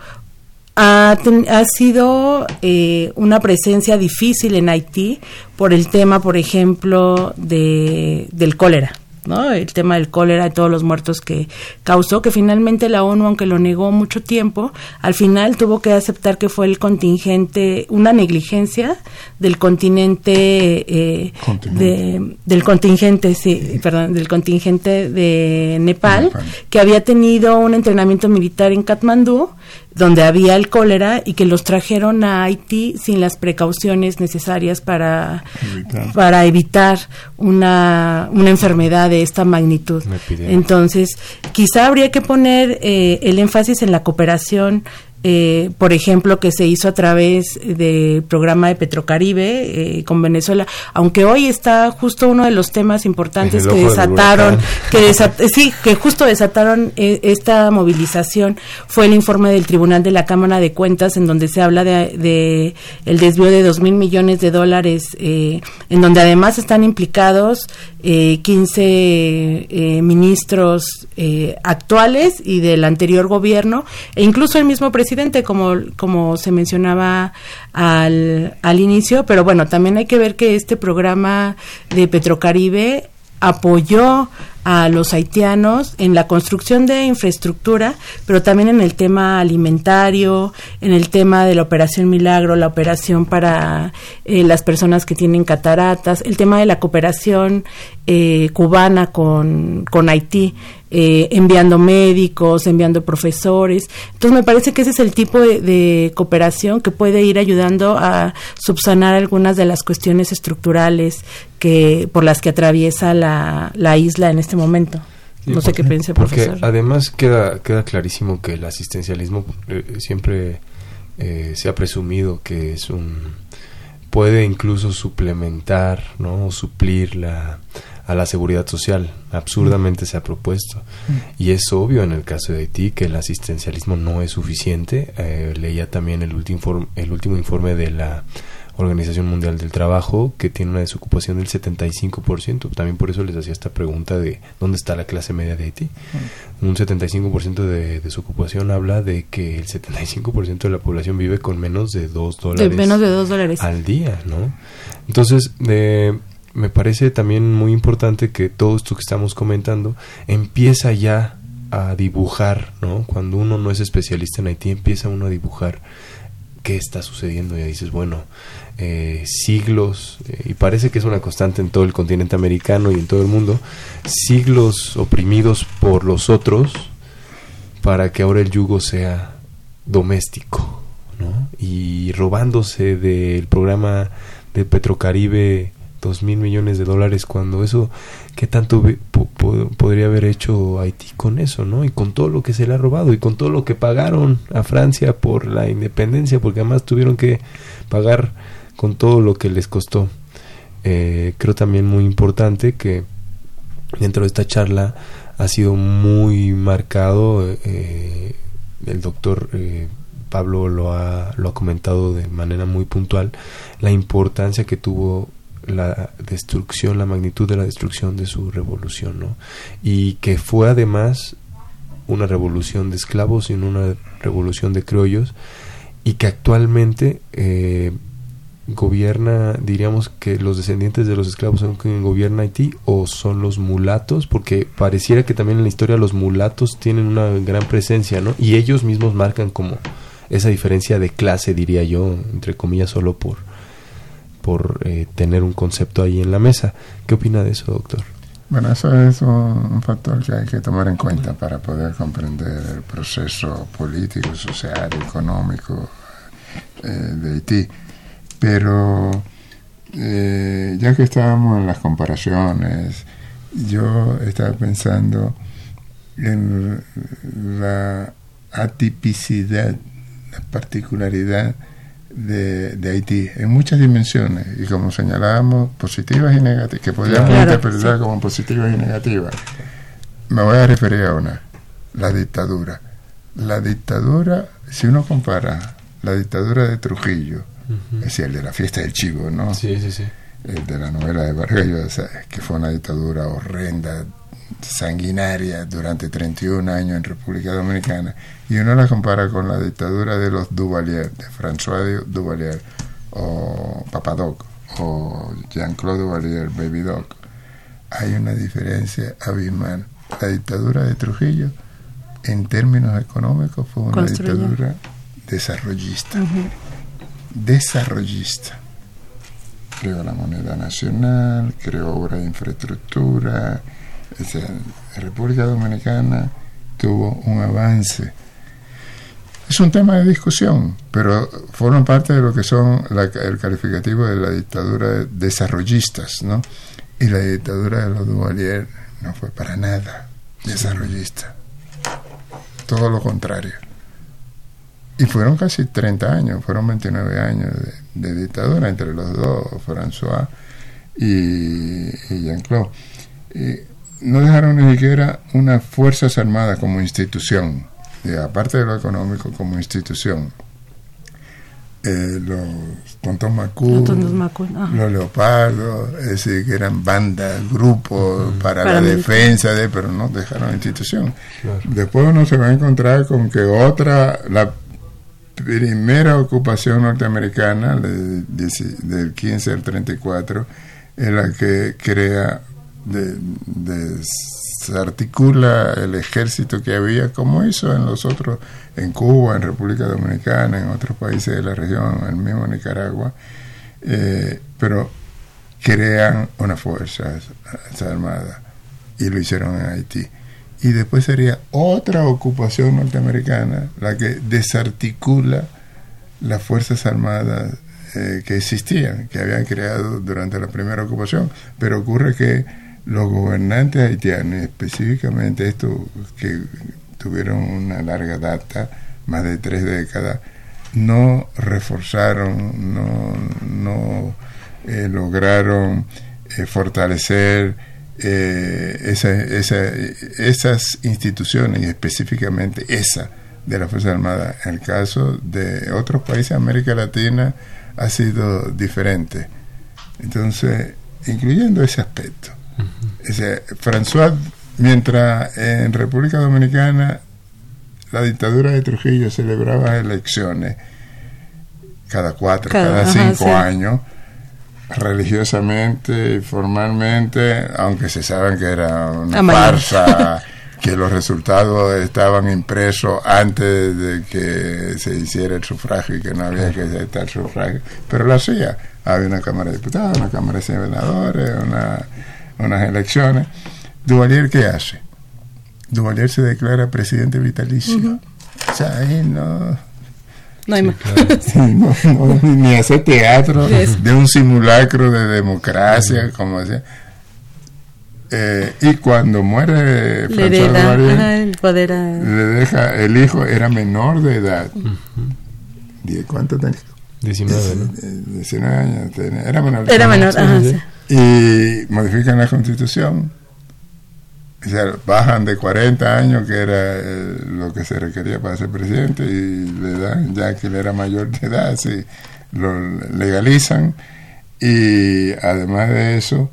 ha, ha sido eh, una presencia difícil en Haití por el tema, por ejemplo, de, del cólera. ¿No? El tema del cólera y todos los muertos que causó, que finalmente la ONU, aunque lo negó mucho tiempo, al final tuvo que aceptar que fue el contingente, una negligencia del continente, eh, del contingente, sí, perdón, del contingente de Nepal, que había tenido un entrenamiento militar en Katmandú donde había el cólera y que los trajeron a Haití sin las precauciones necesarias para evitar, para evitar una, una enfermedad de esta magnitud. Entonces, quizá habría que poner eh, el énfasis en la cooperación eh, por ejemplo, que se hizo a través del programa de Petrocaribe eh, con Venezuela, aunque hoy está justo uno de los temas importantes que desataron, que sí, que justo desataron eh, esta movilización fue el informe del Tribunal de la Cámara de Cuentas en donde se habla de, el desvío de dos mil millones de dólares, en donde además están implicados 15 ministros actuales y del anterior gobierno e incluso el mismo presidente como, como se mencionaba al, al inicio, pero bueno, también hay que ver que este programa de Petrocaribe apoyó a los haitianos en la construcción de infraestructura, pero también en el tema alimentario, en el tema de la operación Milagro, la operación para eh, las personas que tienen cataratas, el tema de la cooperación eh, cubana con, con Haití. Eh, enviando médicos, enviando profesores. Entonces me parece que ese es el tipo de, cooperación que puede ir ayudando a subsanar algunas de las cuestiones estructurales que por las que atraviesa la, la isla en este momento. no sé qué piense, profesor. Porque además queda, queda clarísimo que el asistencialismo eh, siempre eh, se ha presumido que es un puede incluso suplementar, ¿no? o suplir la a la seguridad social. Absurdamente se ha propuesto. Y es obvio en el caso de Haití que el asistencialismo no es suficiente. Eh, leía también el último, el último informe de la Organización Mundial del Trabajo, que tiene una desocupación del 75%. También por eso les hacía esta pregunta de dónde está la clase media de Haití. Un 75% de desocupación habla de que el 75% de la población vive con menos de 2 dólares, menos de dos dólares. al día, ¿no? Entonces, eh, me parece también muy importante que todo esto que estamos comentando empieza ya a dibujar, ¿no? Cuando uno no es especialista en Haití, empieza uno a dibujar qué está sucediendo. Y dices, bueno, eh, siglos, eh, y parece que es una constante en todo el continente americano y en todo el mundo, siglos oprimidos por los otros para que ahora el yugo sea doméstico, ¿no? Y robándose del programa de Petrocaribe dos mil millones de dólares cuando eso qué tanto podría haber hecho Haití con eso no y con todo lo que se le ha robado y con todo lo que pagaron a Francia por la independencia porque además tuvieron que pagar con todo lo que les costó eh, creo también muy importante que dentro de esta charla ha sido muy marcado eh, el doctor eh, Pablo lo ha, lo ha comentado de manera muy puntual la importancia que tuvo la destrucción, la magnitud de la destrucción de su revolución, ¿no? Y que fue además una revolución de esclavos y una revolución de criollos y que actualmente eh, gobierna, diríamos que los descendientes de los esclavos son quien gobierna Haití o son los mulatos, porque pareciera que también en la historia los mulatos tienen una gran presencia, ¿no? Y ellos mismos marcan como esa diferencia de clase, diría yo, entre comillas, solo por por eh, tener un concepto ahí en la mesa. ¿Qué opina de eso, doctor? Bueno, eso es un, factor que hay que tomar en cuenta para poder comprender el proceso político, social, económico eh, de Haití. Pero eh, ya que estábamos en las comparaciones, yo estaba pensando en la atipicidad, la particularidad de, Haití en muchas dimensiones y como señalábamos positivas y negativas que podríamos interpretar como positivas y negativas. Me voy a referir a una la dictadura. La dictadura si uno compara la dictadura de Trujillo es decir el de la fiesta del chivo no sí sí sí. El de la novela de Vargas que fue una dictadura horrenda sanguinaria durante 31 años en República Dominicana y uno la compara con la dictadura de los Duvalier, de François Duvalier o Papadoc o Jean-Claude Duvalier, Baby Doc, hay una diferencia abismal. La dictadura de Trujillo, en términos económicos, fue una dictadura desarrollista. Desarrollista. Creó la moneda nacional, creó obra de infraestructura, la República Dominicana tuvo un avance. Es un tema de discusión, pero forma parte de lo que son el calificativo de la dictadura de desarrollistas, ¿no? Y la dictadura de los Duvalier no fue para nada desarrollista. Todo lo contrario. Y fueron casi 30 años, fueron 29 años de, dictadura entre los dos, François y, y Jean-Claude. No dejaron ni siquiera unas Fuerzas Armadas como institución, aparte de lo económico, como institución. Eh, los tontos Macú, los leopardos, es decir, que eran bandas, grupos para, la defensa de, pero no dejaron institución. Después uno se va a encontrar con que otra, la primera ocupación norteamericana del 15 al 34 es la que crea de, desarticula el ejército que había, como hizo en los otros, en Cuba, en República Dominicana, en otros países de la región, en el mismo Nicaragua, eh, pero crean una fuerza armada y lo hicieron en Haití. Y después sería otra ocupación norteamericana la que desarticula las Fuerzas Armadas eh, que existían, que habían creado durante la primera ocupación. Pero ocurre que los gobernantes haitianos, específicamente estos que tuvieron una larga data, más de tres décadas, no reforzaron, no, no eh, lograron eh, fortalecer eh, esa, esa, esas instituciones y específicamente esa de la Fuerza Armada. El caso de otros países de América Latina ha sido diferente. Entonces, incluyendo ese aspecto. ese, François, mientras en República Dominicana la dictadura de Trujillo celebraba elecciones cada cuatro, cada, cinco años, religiosamente y formalmente, aunque se saben que era una farsa, que los resultados estaban impresos antes de que se hiciera el sufragio y que no había que aceptar el sufragio, pero lo hacía. Había una Cámara de Diputados, una Cámara de Senadores, una, unas elecciones. Duvalier, ¿qué hace? Duvalier se declara presidente vitalicio. O sea, ahí no no hay más. ni hace teatro de un simulacro de democracia, como decía. Eh, y cuando muere le, deja, el poder le deja el hijo era menor de edad ¿cuánto tenía? 19 ¿no? 19 años era menor era menor y modifican la constitución sea, bajan de 40 años, que era eh, lo que se requería para ser presidente, y le dan, ya que él era mayor de edad, sí, lo legalizan. Y además de eso,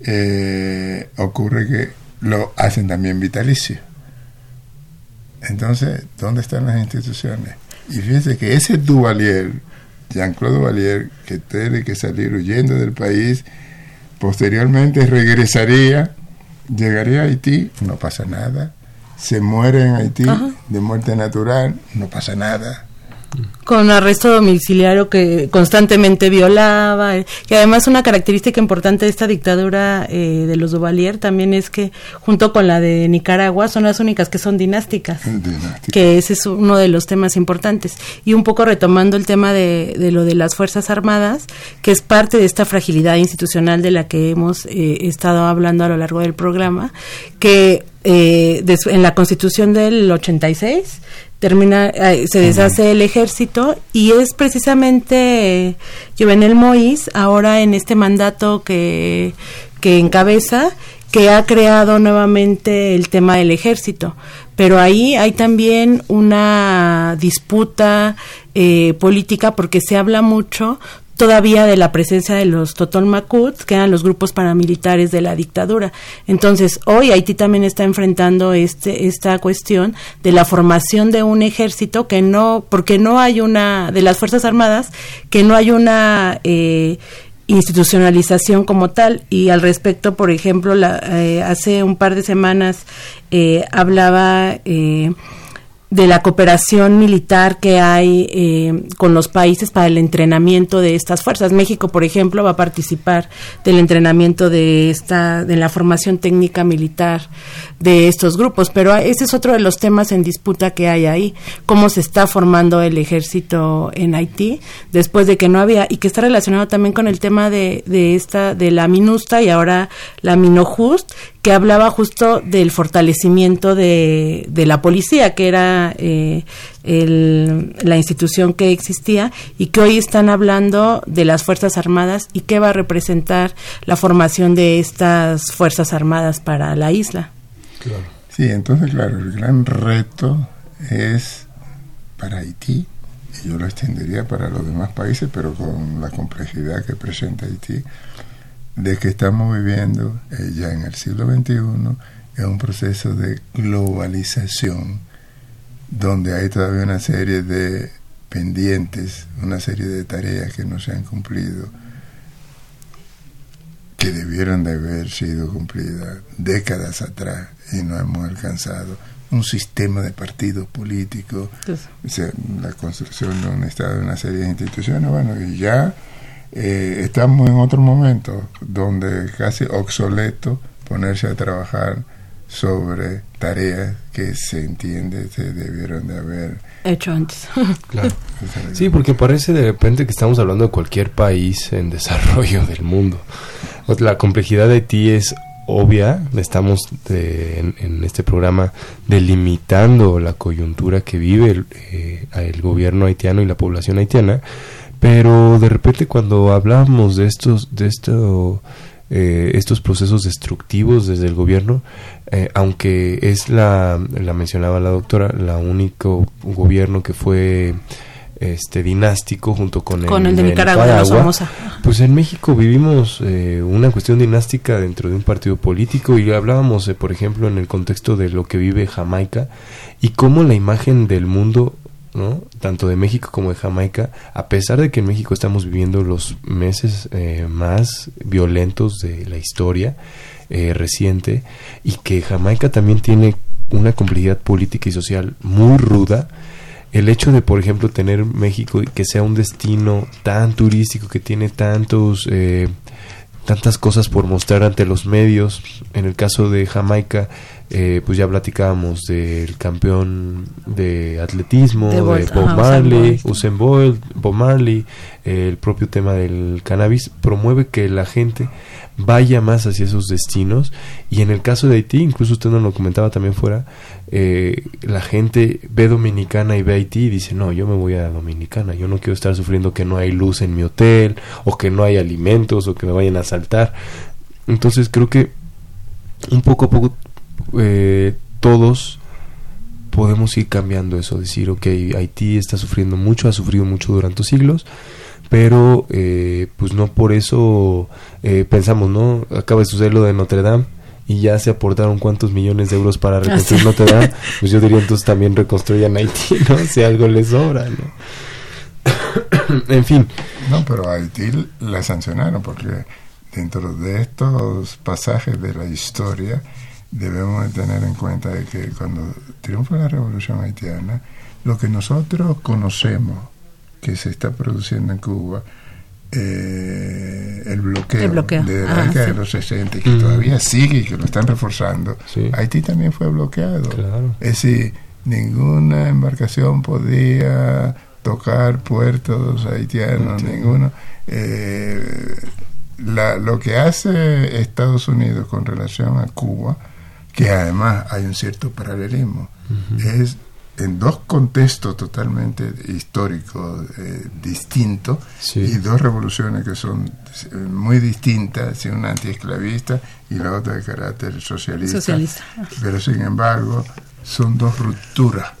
eh, ocurre que lo hacen también vitalicio. Entonces, ¿dónde están las instituciones? Y fíjense que ese Duvalier, Jean-Claude Duvalier, que tiene que salir huyendo del país, posteriormente regresaría llegaría a Haití, no pasa nada. Se muere en Haití de muerte natural, no pasa nada con arresto domiciliario que constantemente violaba, y además una característica importante de esta dictadura eh, de los Duvalier también es que junto con la de Nicaragua son las únicas que son dinásticas, que ese es uno de los temas importantes. Y un poco retomando el tema de, lo de las Fuerzas Armadas, que es parte de esta fragilidad institucional de la que hemos eh, estado hablando a lo largo del programa, que eh, en la Constitución del 86 termina, eh, se deshace el ejército y es precisamente Jovenel Moïse, ahora en este mandato que, que encabeza, que ha creado nuevamente el tema del ejército. Pero ahí hay también una disputa eh, política porque se habla mucho todavía de la presencia de los Totonmacuts, que eran los grupos paramilitares de la dictadura. Entonces, hoy Haití también está enfrentando este, esta cuestión de la formación de un ejército que no, porque no hay una, de las Fuerzas Armadas, que no hay una eh, institucionalización como tal. Y al respecto, por ejemplo, la, eh, hace un par de semanas eh, hablaba de la cooperación militar que hay eh, con los países para el entrenamiento de estas fuerzas. México, por ejemplo, va a participar del entrenamiento de esta, de la formación técnica militar de estos grupos, pero ese es otro de los temas en disputa que hay ahí, cómo se está formando el ejército en Haití después de que no había y que está relacionado también con el tema de, de esta de la MINUSTA y ahora la MINOJUST que hablaba justo del fortalecimiento de, de la policía, que era eh, la institución que existía, y que hoy están hablando de las Fuerzas Armadas y qué va a representar la formación de estas Fuerzas Armadas para la isla. Sí, entonces, claro, el gran reto es para Haití, y yo lo extendería para los demás países, pero con la complejidad que presenta Haití, de que estamos viviendo eh, ya en el siglo XXI en un proceso de globalización donde hay todavía una serie de pendientes, una serie de tareas que no se han cumplido, que debieron de haber sido cumplidas décadas atrás y no hemos alcanzado. Un sistema de partidos políticos, la construcción de un Estado, una serie de instituciones, bueno, y ya eh, estamos en otro momento donde casi obsoleto ponerse a trabajar sobre tareas que se entiende se debieron de haber hecho antes. claro. Sí, porque parece de repente que estamos hablando de cualquier país en desarrollo del mundo. La complejidad de Haití es obvia, estamos en, este programa delimitando la coyuntura que vive el, eh, el gobierno haitiano y la población haitiana, pero de repente cuando hablamos de estos, de esto, eh, estos procesos destructivos desde el gobierno, eh, aunque es la, la mencionaba la doctora, la único gobierno que fue este dinástico junto con, Con el de de Nicaragua, los Somoza. Pues en México vivimos eh, una cuestión dinástica dentro de un partido político y hablábamos, eh, por ejemplo, en el contexto de lo que vive Jamaica y cómo la imagen del mundo, ¿no? tanto de México como de Jamaica, a pesar de que en México estamos viviendo los meses eh, más violentos de la historia eh, reciente y que Jamaica también tiene una complejidad política y social muy ruda, el hecho de, por ejemplo, tener México que sea un destino tan turístico, que tiene tantos, eh, tantas cosas por mostrar ante los medios, en el caso de Jamaica, eh, pues ya platicábamos del campeón de atletismo, De Bob ajá, Marley. Usain Bolt, Bob Marley, eh, el propio tema del cannabis, promueve que la gente vaya más hacia esos destinos y en el caso de Haití, incluso usted nos lo comentaba también fuera, eh, la gente ve Dominicana y ve Haití y dice, no, yo me voy a Dominicana, yo no quiero estar sufriendo que no hay luz en mi hotel o que no hay alimentos o que me vayan a asaltar. Entonces creo que un poco a poco eh, todos podemos ir cambiando eso, decir, ok, Haití está sufriendo mucho, ha sufrido mucho durante siglos, pero eh, pues no por eso eh, pensamos, ¿no? Acaba de suceder lo de Notre Dame y ya se aportaron cuántos millones de euros para reconstruir. Notre Dame, pues yo diría entonces también reconstruyan Haití, ¿no? Si algo les sobra, ¿no? en fin, No, pero a Haití la sancionaron porque dentro de estos pasajes de la historia debemos de tener en cuenta de que cuando triunfa la revolución haitiana, lo que nosotros conocemos que se está produciendo en Cuba, eh, el bloqueo, El bloqueo. de la Ah, década sí. de los 60 y que Mm. todavía sigue y que lo están reforzando, Sí. Haití también fue bloqueado. Claro. Es decir, ninguna embarcación podía tocar puertos haitianos, Entiendo. ninguno. Eh, la- lo que hace Estados Unidos con relación a Cuba, que además hay un cierto paralelismo, es en dos contextos totalmente históricos eh, distintos Sí. y dos revoluciones que son eh, muy distintas, una antiesclavista y la otra de carácter socialista. Socialista. Pero sin embargo, son dos rupturas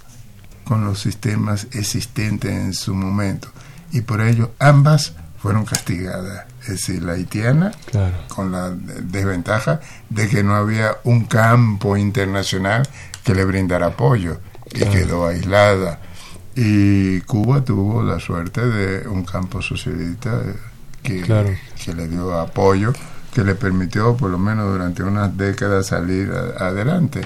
con los sistemas existentes en su momento. Y por ello ambas fueron castigadas. Es decir, la haitiana claro. con la desventaja de que no había un campo internacional que le brindara apoyo y Claro. quedó aislada. Y Cuba tuvo la suerte de un campo socialista eh, que, Claro. que le dio apoyo, que le permitió por lo menos durante unas décadas salir a- adelante.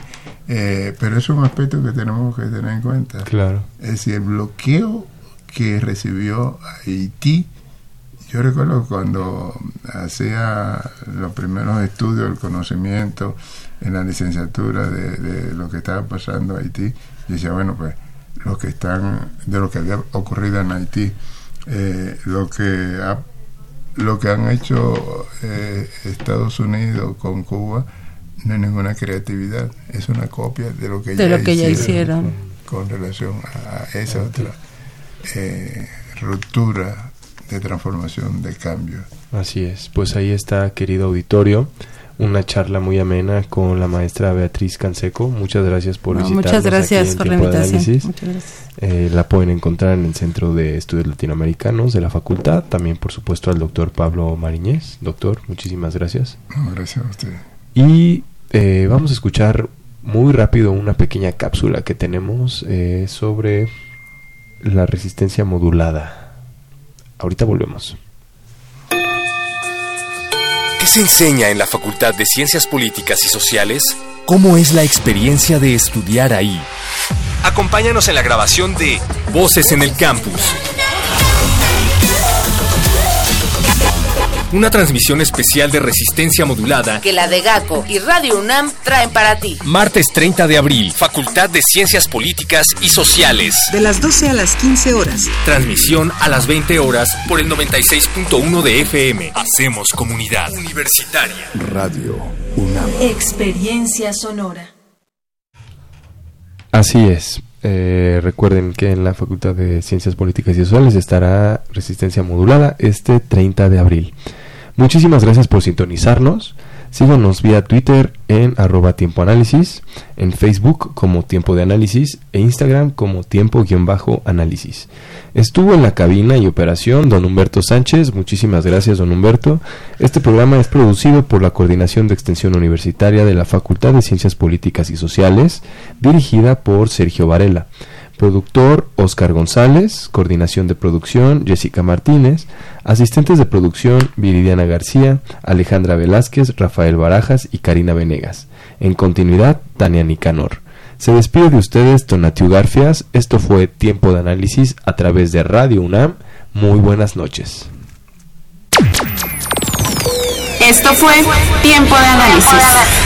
Eh, pero es un aspecto que tenemos que tener en cuenta. Claro. Es decir, el bloqueo que recibió Haití, yo recuerdo cuando hacía los primeros estudios del conocimiento en la licenciatura de, de lo que estaba pasando en Haití, yo decía, bueno, pues lo que están, de lo que había ocurrido en Haití, eh, lo que ha- lo que han hecho eh, Estados Unidos con Cuba no es ninguna creatividad, es una copia de lo que, De lo que ya hicieron. con relación a esa otra eh, ruptura de transformación, de cambio. Así es, pues ahí está, querido auditorio, una charla muy amena con la maestra Beatriz Canseco. Muchas gracias por No, visitarnos muchas gracias aquí en por la invitación. Análisis. Muchas gracias. Eh, la pueden encontrar en el Centro de Estudios Latinoamericanos de la Facultad. También, por supuesto, al doctor Pablo Mariñez. Doctor, muchísimas gracias. No, gracias a usted. Y eh, vamos a escuchar muy rápido una pequeña cápsula que tenemos eh, sobre la resistencia modulada. Ahorita volvemos. ¿Qué se enseña en la Facultad de Ciencias Políticas y Sociales? ¿Cómo es la experiencia de estudiar ahí? Acompáñanos en la grabación de Voces en el Campus. Una transmisión especial de resistencia modulada. que la de GACO y Radio UNAM traen para ti. Martes 30 de abril, Facultad de Ciencias Políticas y Sociales. De las 12 a las 15 horas. Transmisión a las 20 horas por el 96.1 de FM. Hacemos comunidad universitaria. Radio UNAM. Experiencia sonora. Así es. Eh, recuerden que en la Facultad de Ciencias Políticas y Sociales estará Resistencia Modulada este 30 de abril. Muchísimas gracias por sintonizarnos. Síganos vía Twitter en arroba tiempo en Facebook como tiempo de análisis e Instagram como tiempo-análisis. Estuvo en la cabina y operación don Humberto Sánchez. Muchísimas gracias don Humberto. Este programa es producido por la Coordinación de Extensión Universitaria de la Facultad de Ciencias Políticas y Sociales, dirigida por Sergio Varela. Productor Oscar González, coordinación de producción Jessica Martínez, asistentes de producción Viridiana García, Alejandra Velázquez, Rafael Barajas y Karina Venegas. En continuidad, Tania Nicanor. Se despide de ustedes Tonatiu Garfias. Esto fue Tiempo de Análisis a través de Radio UNAM. Muy buenas noches. Esto fue Tiempo de Análisis